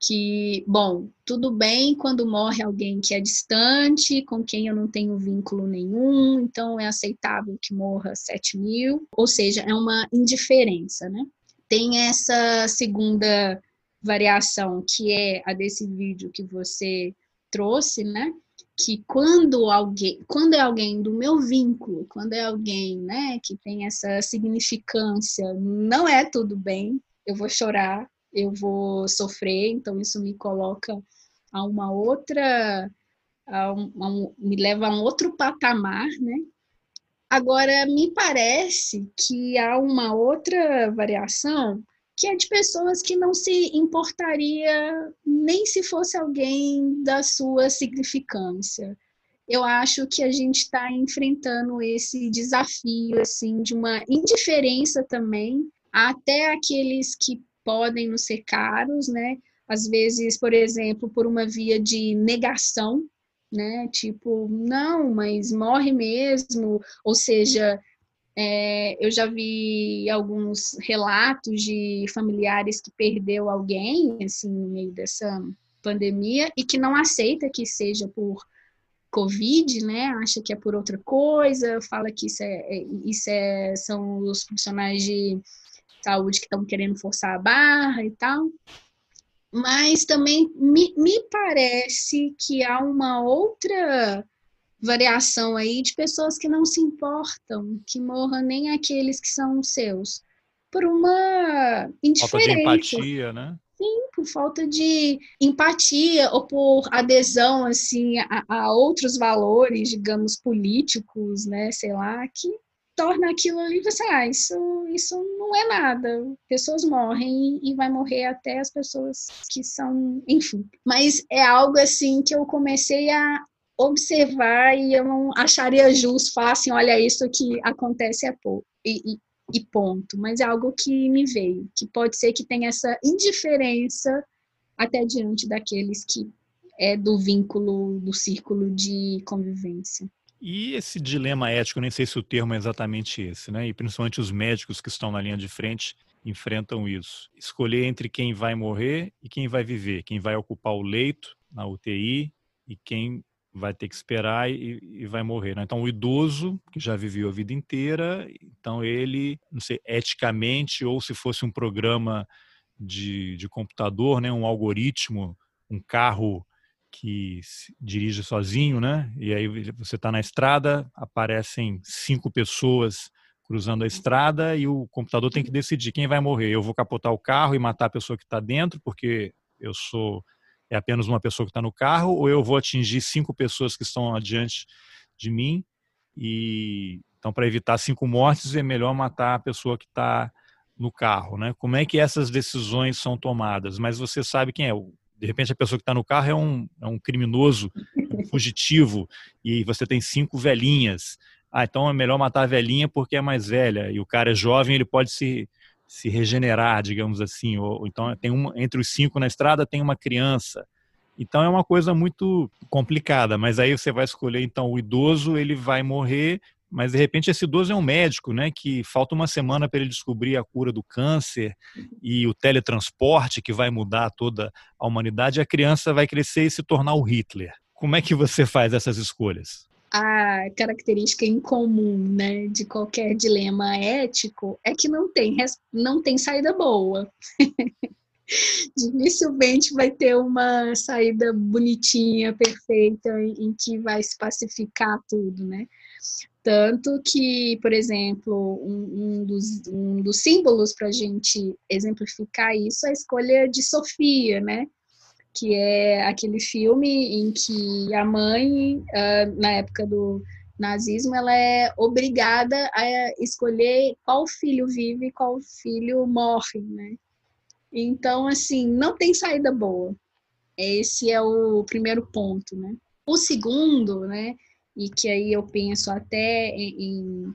Que, bom, tudo bem quando morre alguém que é distante, com quem eu não tenho vínculo nenhum, então é aceitável que morra 7 mil, ou seja, é uma indiferença, né? Tem essa segunda variação, que é a desse vídeo que você trouxe, né? Que quando alguém, quando é alguém do meu vínculo, quando é alguém, né, que tem essa significância, não é tudo bem, eu vou chorar, eu vou sofrer, então isso me coloca a uma outra, a um, a um, me leva a um outro patamar, né? Agora, me parece que há uma outra variação que é de pessoas que não se importaria nem se fosse alguém da sua significância. Eu acho que a gente está enfrentando esse desafio assim de uma indiferença também até aqueles que podem nos ser caros, né? Às vezes, por exemplo, por uma via de negação, né? Tipo, não, mas morre mesmo, ou seja, é, eu já vi alguns relatos de familiares que perdeu alguém assim no meio dessa pandemia e que não aceita que seja por Covid, né? Acha que é por outra coisa, fala que isso é, é isso é são os profissionais de saúde que estão querendo forçar a barra e tal. Mas também me, me parece que há uma outra variação aí de pessoas que não se importam, que morram nem aqueles que são seus, por uma indiferença. Falta de empatia, né? Sim, por falta de empatia ou por adesão assim a, a outros valores, digamos políticos, né? Sei lá, que torna aquilo ali, você, ah, isso, isso não é nada. Pessoas morrem e vai morrer até as pessoas que são, enfim. Mas é algo assim que eu comecei a observar e eu não acharia justo falar assim, olha, isso que acontece é pouco. E, e, e ponto. Mas é algo que me veio, que pode ser que tenha essa indiferença até diante daqueles que é do vínculo, do círculo de convivência. E esse dilema ético, nem sei se o termo é exatamente esse, né? E principalmente os médicos que estão na linha de frente enfrentam isso. Escolher entre quem vai morrer e quem vai viver, quem vai ocupar o leito na UTI e quem vai ter que esperar e, e, vai morrer. Né? Então, o idoso, que já viveu a vida inteira, então ele, não sei, eticamente, ou se fosse um programa de, de computador, né, um algoritmo, um carro que dirige sozinho, né? E aí você está na estrada, aparecem cinco pessoas cruzando a estrada e o computador tem que decidir quem vai morrer. Eu vou capotar o carro e matar a pessoa que está dentro, porque eu sou é apenas uma pessoa que está no carro, ou eu vou atingir cinco pessoas que estão adiante de mim. E então, para evitar cinco mortes, é melhor matar a pessoa que está no carro, né? Como é que essas decisões são tomadas? Mas você sabe quem é. De repente, a pessoa que está no carro é um, é um criminoso, um fugitivo, e você tem cinco velhinhas. Ah, então é melhor matar a velhinha porque é mais velha. E o cara é jovem, ele pode se se regenerar, digamos assim, ou, ou então tem uma entre os cinco na estrada tem uma criança. Então é uma coisa muito complicada, mas aí você vai escolher então o idoso, ele vai morrer, mas de repente esse idoso é um médico, né, que falta uma semana para ele descobrir a cura do câncer e o teletransporte que vai mudar toda a humanidade, a criança vai crescer e se tornar o Hitler. Como é que você faz essas escolhas? a característica em comum né, de qualquer dilema ético é que não tem, não tem saída boa. (laughs) Dificilmente vai ter uma saída bonitinha, perfeita, em que vai se pacificar tudo, né? Tanto que, por exemplo, um, um, dos, um dos símbolos para a gente exemplificar isso é a escolha de Sofia, né? que é aquele filme em que a mãe, uh, na época do nazismo, ela é obrigada a escolher qual filho vive e qual filho morre, né? Então, assim, não tem saída boa. Esse é o primeiro ponto, né? O segundo, né, e que aí eu penso até em, em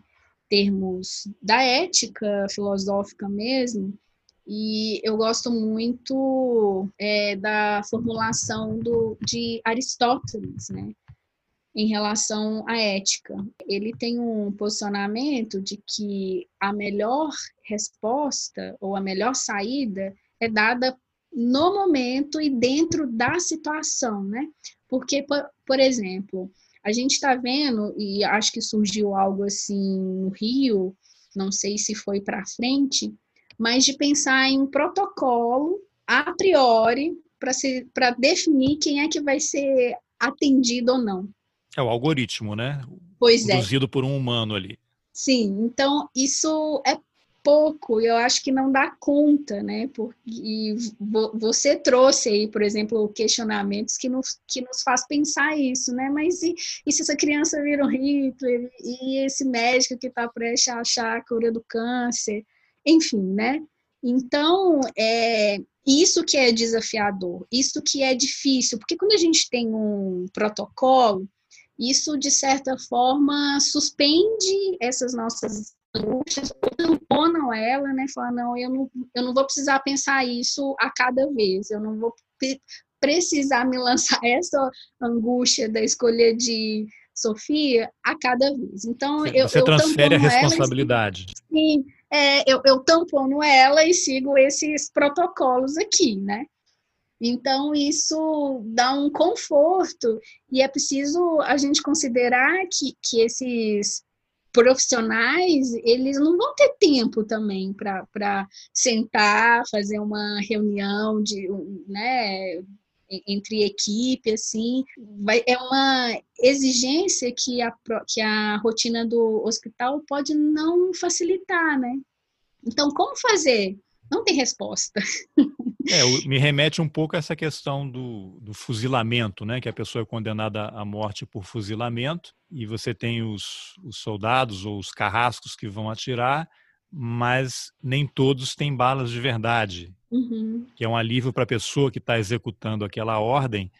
termos da ética filosófica mesmo, e eu gosto muito é, da formulação do, de Aristóteles, né? Em relação à ética. Ele tem um posicionamento de que a melhor resposta ou a melhor saída é dada no momento e dentro da situação, né? Porque, por, por exemplo, a gente está vendo, e acho que surgiu algo assim no Rio, não sei se foi para frente, mas de pensar em um protocolo a priori para definir quem é que vai ser atendido ou não. É o algoritmo, né? Pois é. Produzido por um humano ali. Sim, então isso é pouco, eu acho que não dá conta, né? Porque você trouxe aí, por exemplo, questionamentos que nos, que nos faz pensar isso, né? Mas e, e se essa criança vira um Hitler? E esse médico que está prestes a achar a cura do câncer? enfim, né? Então, é isso que é desafiador, isso que é difícil, porque quando a gente tem um protocolo, isso de certa forma suspende essas nossas angústias, tamponam ela, né? Fala, não, eu não, eu não vou precisar pensar isso a cada vez, eu não vou precisar me lançar (laughs) essa angústia da escolha de Sofia a cada vez. Então, eu, Você eu transfere a responsabilidade. Ela, sim, é, eu, eu tampono ela e sigo esses protocolos aqui, né? Então, isso dá um conforto e é preciso a gente considerar que, que esses profissionais, eles não vão ter tempo também para sentar, fazer uma reunião de, né, entre equipe, assim, vai, é uma exigência que a, que a rotina do hospital pode não facilitar, né? Então, como fazer não tem resposta. É, me remete um pouco a essa questão do, do, fuzilamento, né? Que a pessoa é condenada à morte por fuzilamento e você tem os, os soldados ou os carrascos que vão atirar, mas nem todos têm balas de verdade, uhum. que é um alívio para a pessoa que está executando aquela ordem.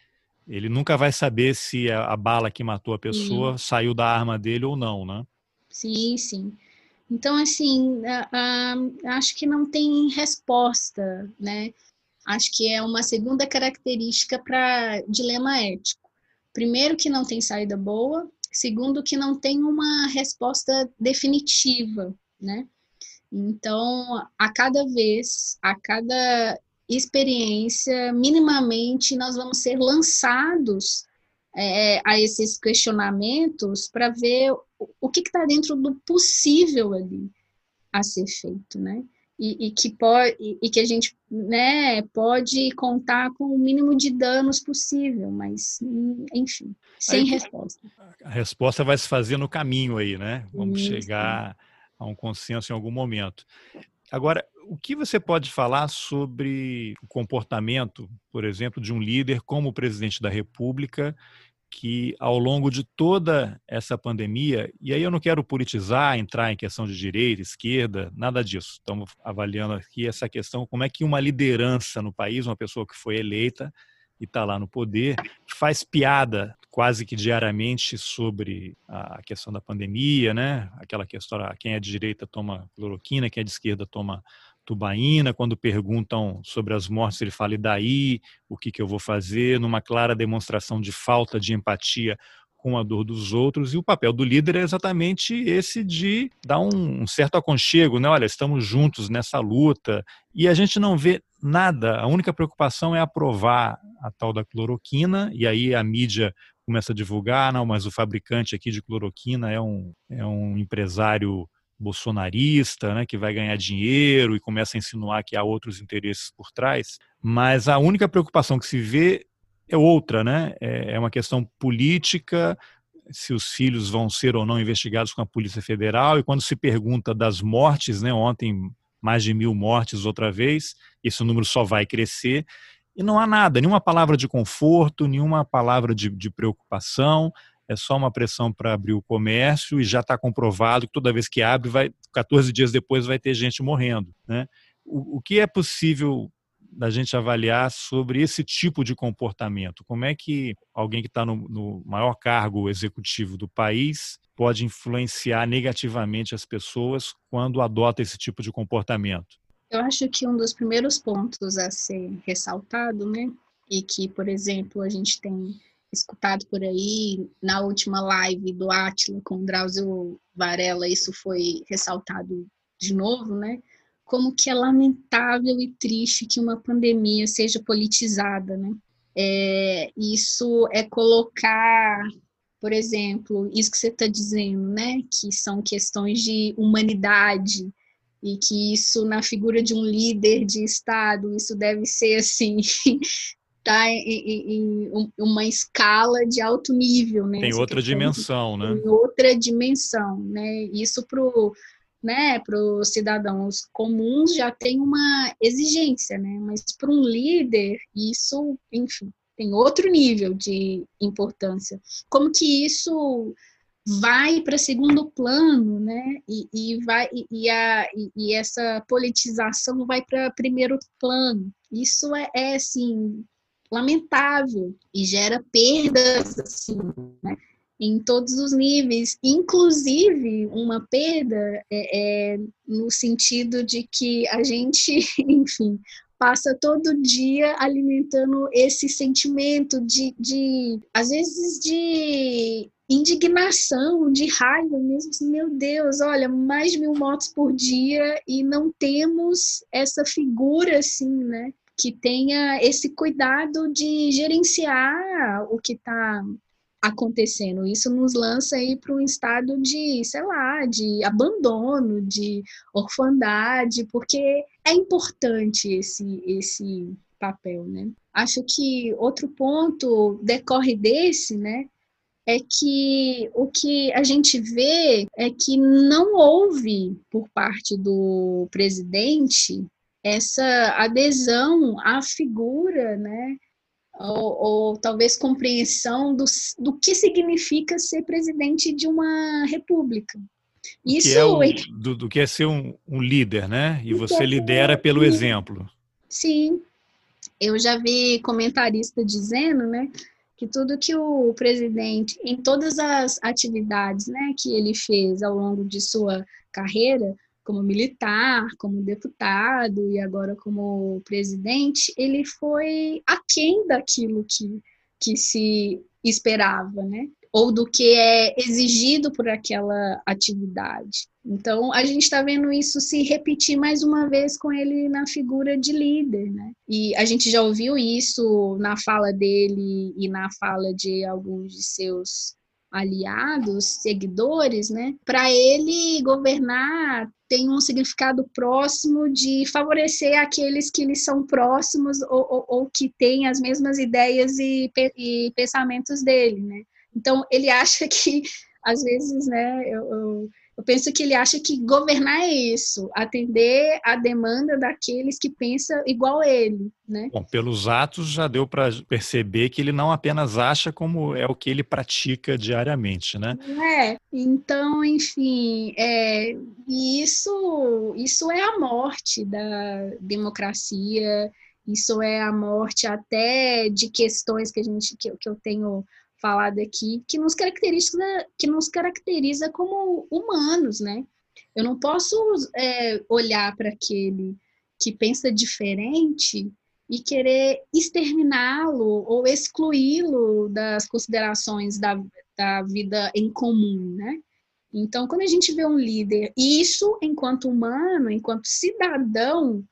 Ele nunca vai saber se a, a bala que matou a pessoa sim. saiu da arma dele ou não, né? Sim, sim. Então, assim, acho que não tem resposta, né? Acho que é uma segunda característica para dilema ético. Primeiro, que não tem saída boa. Segundo, que não tem uma resposta definitiva, né? Então, a cada vez, a cada experiência, minimamente, nós vamos ser lançados é, a esses questionamentos para ver o, que está dentro do possível ali a ser feito, né? E, e que pode e, e, que a gente né, pode contar com o mínimo de danos possível, mas enfim, sem aí, resposta. A resposta vai se fazer no caminho aí, né? Vamos Isso. chegar a um consenso em algum momento. Agora, o que você pode falar sobre o comportamento, por exemplo, de um líder como o presidente da República, que ao longo de toda essa pandemia, e aí eu não quero politizar, entrar em questão de direita, esquerda, nada disso. Estamos avaliando aqui essa questão, como é que uma liderança no país, uma pessoa que foi eleita, e está lá no poder, faz piada quase que diariamente sobre a questão da pandemia, né? Aquela questão, quem é de direita toma cloroquina, quem é de esquerda toma tubaína. Quando perguntam sobre as mortes, ele fala: e daí? O que, que eu vou fazer? Numa clara demonstração de falta de empatia com a dor dos outros, e o papel do líder é exatamente esse de dar um, certo aconchego, né? Olha, estamos juntos nessa luta, e a gente não vê nada, a única preocupação é aprovar a tal da cloroquina, e aí a mídia começa a divulgar, não, mas o fabricante aqui de cloroquina é um, é um empresário bolsonarista, né, que vai ganhar dinheiro e começa a insinuar que há outros interesses por trás, mas a única preocupação que se vê é outra, né? É, é uma questão política, se os filhos vão ser ou não investigados com a Polícia Federal, e quando se pergunta das mortes, né? Ontem, mais de mil mortes outra vez, esse número só vai crescer, e não há nada, nenhuma palavra de conforto, nenhuma palavra de, de preocupação, é só uma pressão para abrir o comércio e já está comprovado que toda vez que abre, vai, 14 dias depois vai ter gente morrendo. Né? O, o que é possível da gente avaliar sobre esse tipo de comportamento. Como é que alguém que está no, no, maior cargo executivo do país pode influenciar negativamente as pessoas quando adota esse tipo de comportamento? Eu acho que um dos primeiros pontos a ser ressaltado, né, e que, por exemplo, a gente tem escutado por aí na última live do Atila com o Drauzio Varela, isso foi ressaltado de novo, né? como que é lamentável e triste que uma pandemia seja politizada, né? É, isso é colocar, por exemplo, isso que você está dizendo, né? Que são questões de humanidade e que isso na figura de um líder de Estado, isso deve ser assim, (laughs) tá em, em, em, uma escala de alto nível, né? Tem outra dimensão, né? Tem outra dimensão, né? Isso pro né, para os cidadãos comuns já tem uma exigência, né? Mas para um líder, isso, enfim, tem outro nível de importância. Como que isso vai para segundo plano, né? E, e vai e, e, a, e, essa politização vai para primeiro plano. Isso é, é assim lamentável e gera perdas assim, né? em todos os níveis, inclusive uma perda é, é, no sentido de que a gente, (laughs) enfim, passa todo dia alimentando esse sentimento de, de às vezes, de indignação, de raiva mesmo, assim, meu Deus, olha, mais de mil mortes por dia e não temos essa figura assim, né? Que tenha esse cuidado de gerenciar o que está acontecendo. Isso nos lança aí para um estado de, sei lá, de abandono, de orfandade, porque é importante esse esse papel, né? Acho que outro ponto decorre desse, né? É que o que a gente vê é que não houve por parte do presidente essa adesão à figura, né? Ou, ou, talvez compreensão do, do que significa ser presidente de uma república. Isso que é o, do, do, que é ser um, um líder, né? E você lidera pelo exemplo. Sim, eu já vi comentarista dizendo, né, que tudo que o presidente, em todas as atividades, né, que ele fez ao longo de sua carreira, como militar, como deputado e agora como presidente, ele foi aquém daquilo que, que se esperava, né? ou do que é exigido por aquela atividade. Então, a gente está vendo isso se repetir mais uma vez com ele na figura de líder, né? E a gente já ouviu isso na fala dele e na fala de alguns de seus aliados, seguidores, né? Para ele governar tem um significado próximo de favorecer aqueles que lhe são próximos ou, ou, ou que têm as mesmas ideias e, e pensamentos dele, né? Então, ele (laughs) acha que, às vezes, né, eu, eu, eu, penso que ele acha que governar é isso, atender a demanda daqueles que pensam igual a ele, né? Bom, pelos atos já deu para perceber que ele não apenas acha como é o que ele pratica diariamente, né? É, então, enfim, é, isso, isso é a morte da democracia, isso é a morte até de questões que a gente que, que eu tenho falado aqui, que nos caracteriza, que nos caracteriza como humanos, né? Eu não posso é, olhar para aquele que pensa diferente e querer exterminá-lo ou excluí-lo das considerações da, da vida em comum, né? Então, quando a gente vê um líder, isso enquanto humano, enquanto cidadão,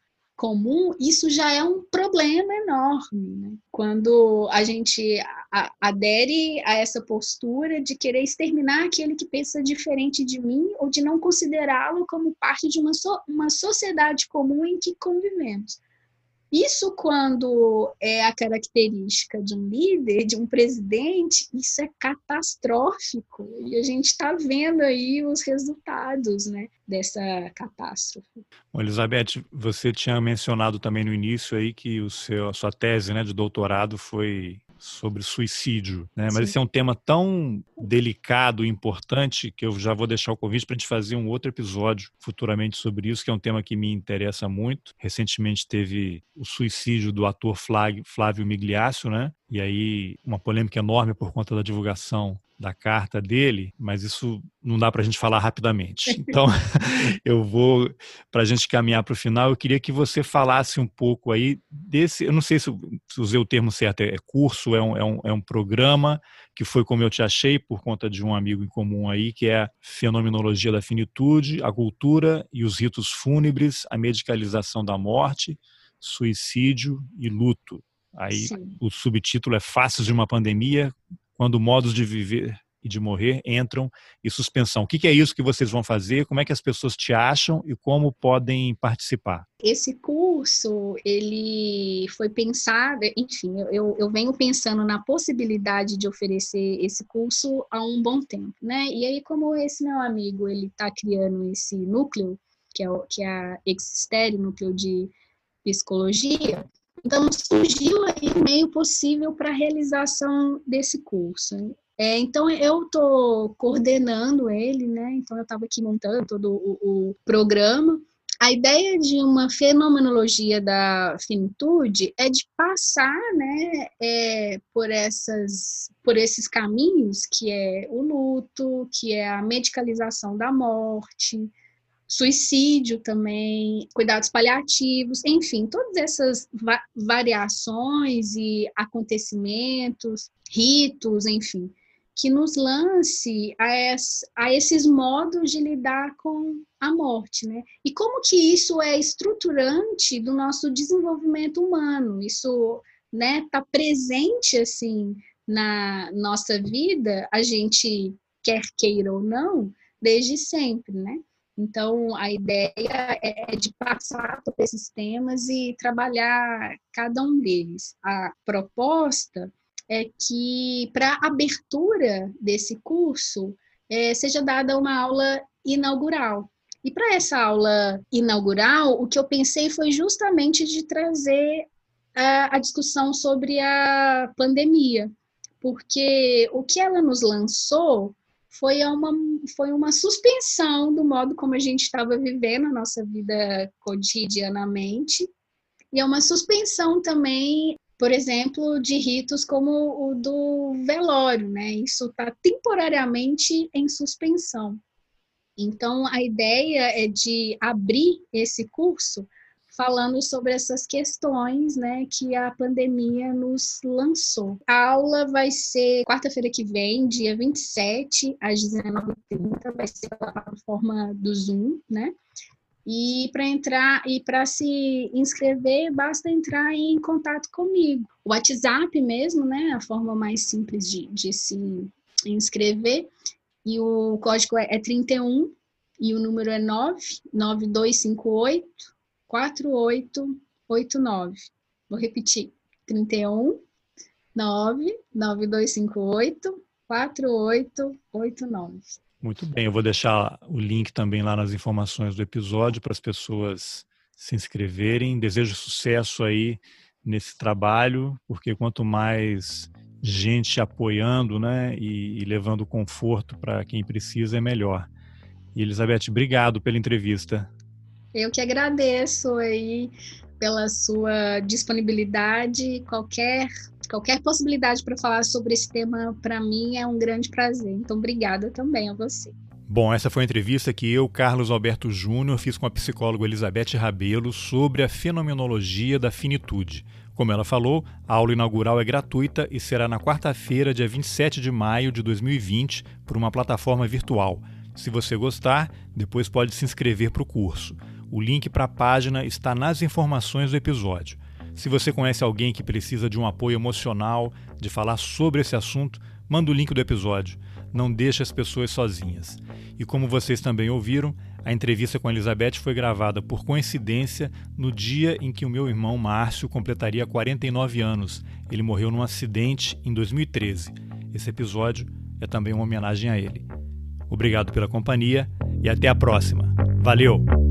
comum, isso já é um problema enorme. Né? Quando a gente adere a essa postura de querer exterminar aquele que pensa diferente de mim ou de não considerá-lo como parte de uma, so uma sociedade comum em que convivemos. Isso, quando é a característica de um líder, de um presidente, isso é catastrófico. E a gente está vendo aí os resultados né, dessa catástrofe. Bom, Elizabeth, você tinha mencionado também no início aí que o seu, a sua tese né, de doutorado foi sobre suicídio, né? Mas Sim. esse é um tema tão delicado e importante que eu já vou deixar o convite para a gente fazer um outro episódio futuramente sobre isso, que é um tema que me interessa muito. Recentemente teve o suicídio do ator Flávio Migliacio, né? E aí uma polêmica enorme por conta da divulgação da carta dele, mas isso não dá para a gente falar rapidamente. (laughs) Então, (laughs) eu vou, para a gente caminhar para o final, eu queria que você falasse um pouco aí desse, eu não sei se, se usei o termo certo, é curso, é um, é, um, é um programa que foi como eu te achei, por conta de um amigo em comum aí, que é Fenomenologia da Finitude, a Cultura e os Ritos Fúnebres, a Medicalização da Morte, Suicídio e Luto. Aí Sim. o subtítulo é Faces de uma Pandemia, quando modos de viver e de morrer entram em suspensão. O que é isso que vocês vão fazer? Como é que as pessoas te acham e como podem participar? Esse curso, ele foi pensado, enfim, eu, eu venho pensando na possibilidade de oferecer esse curso há um bom tempo, né? E aí, como esse meu amigo, ele está criando esse núcleo, que é, o, que é a Existere, núcleo de psicologia, então, surgiu aí um meio possível para a realização desse curso. É, então, eu estou coordenando ele, né? Então, eu estava aqui montando todo o, o, programa. A ideia de uma fenomenologia da finitude é de passar né, é, por, essas, por esses caminhos, que é o luto, que é a medicalização da morte, suicídio também, cuidados paliativos, enfim, todas essas va variações e acontecimentos, ritos, enfim, que nos lance a, es, a, esses modos de lidar com a morte, né? E como que isso é estruturante do nosso desenvolvimento humano? Isso, né, tá presente assim na nossa vida, a gente quer queira ou não, desde sempre, né? Então, a ideia é, é de passar por esses temas e trabalhar cada um deles. A proposta é que, para abertura desse curso, é, seja dada uma aula inaugural. E para essa aula inaugural, o que eu pensei foi justamente de trazer a, a discussão sobre a pandemia, porque o que ela nos lançou foi uma, foi uma suspensão do modo como a gente estava vivendo a nossa vida cotidianamente, e é uma suspensão também, por exemplo, de ritos como o do velório, né? Isso está temporariamente em suspensão. Então, a ideia é de abrir esse curso falando sobre essas questões, né, que a pandemia nos lançou. A aula vai ser quarta-feira que vem, dia 27, às 19h30, vai ser pela plataforma do Zoom, né? E para entrar e para se inscrever, basta entrar em contato comigo. O WhatsApp mesmo, né? A forma mais simples de, de se inscrever. E o código é, é 31 e o número é 99258 4889. Vou repetir. 31 99258 4889. Muito bem, eu vou deixar o link também lá nas informações do episódio para as pessoas se inscreverem. Desejo sucesso aí nesse trabalho, porque quanto mais gente apoiando, né, e, e levando conforto para quem precisa é melhor. E Elizabeth, obrigado pela entrevista. Eu que agradeço aí pela sua disponibilidade. Qualquer, qualquer possibilidade para falar sobre esse tema, para mim, é um grande prazer. Então, obrigada também a você. Bom, essa foi a entrevista que eu, Carlos Alberto Júnior, fiz com a psicóloga Elizabeth Rabelo sobre a fenomenologia da finitude. Como ela falou, a aula inaugural é gratuita e será na quarta-feira, dia 27 de maio de 2020, por uma plataforma virtual. Se você gostar, depois pode se inscrever para o curso. O link para a página está nas informações do episódio. Se você conhece alguém que precisa de um apoio emocional, de falar sobre esse assunto, manda o link do episódio. Não deixe as pessoas sozinhas. E como vocês também ouviram, a entrevista com a Elizabeth foi gravada por coincidência no dia em que o meu irmão Márcio completaria 49 anos. Ele morreu num acidente em 2013. Esse episódio é também uma homenagem a ele. Obrigado pela companhia e até a próxima. Valeu!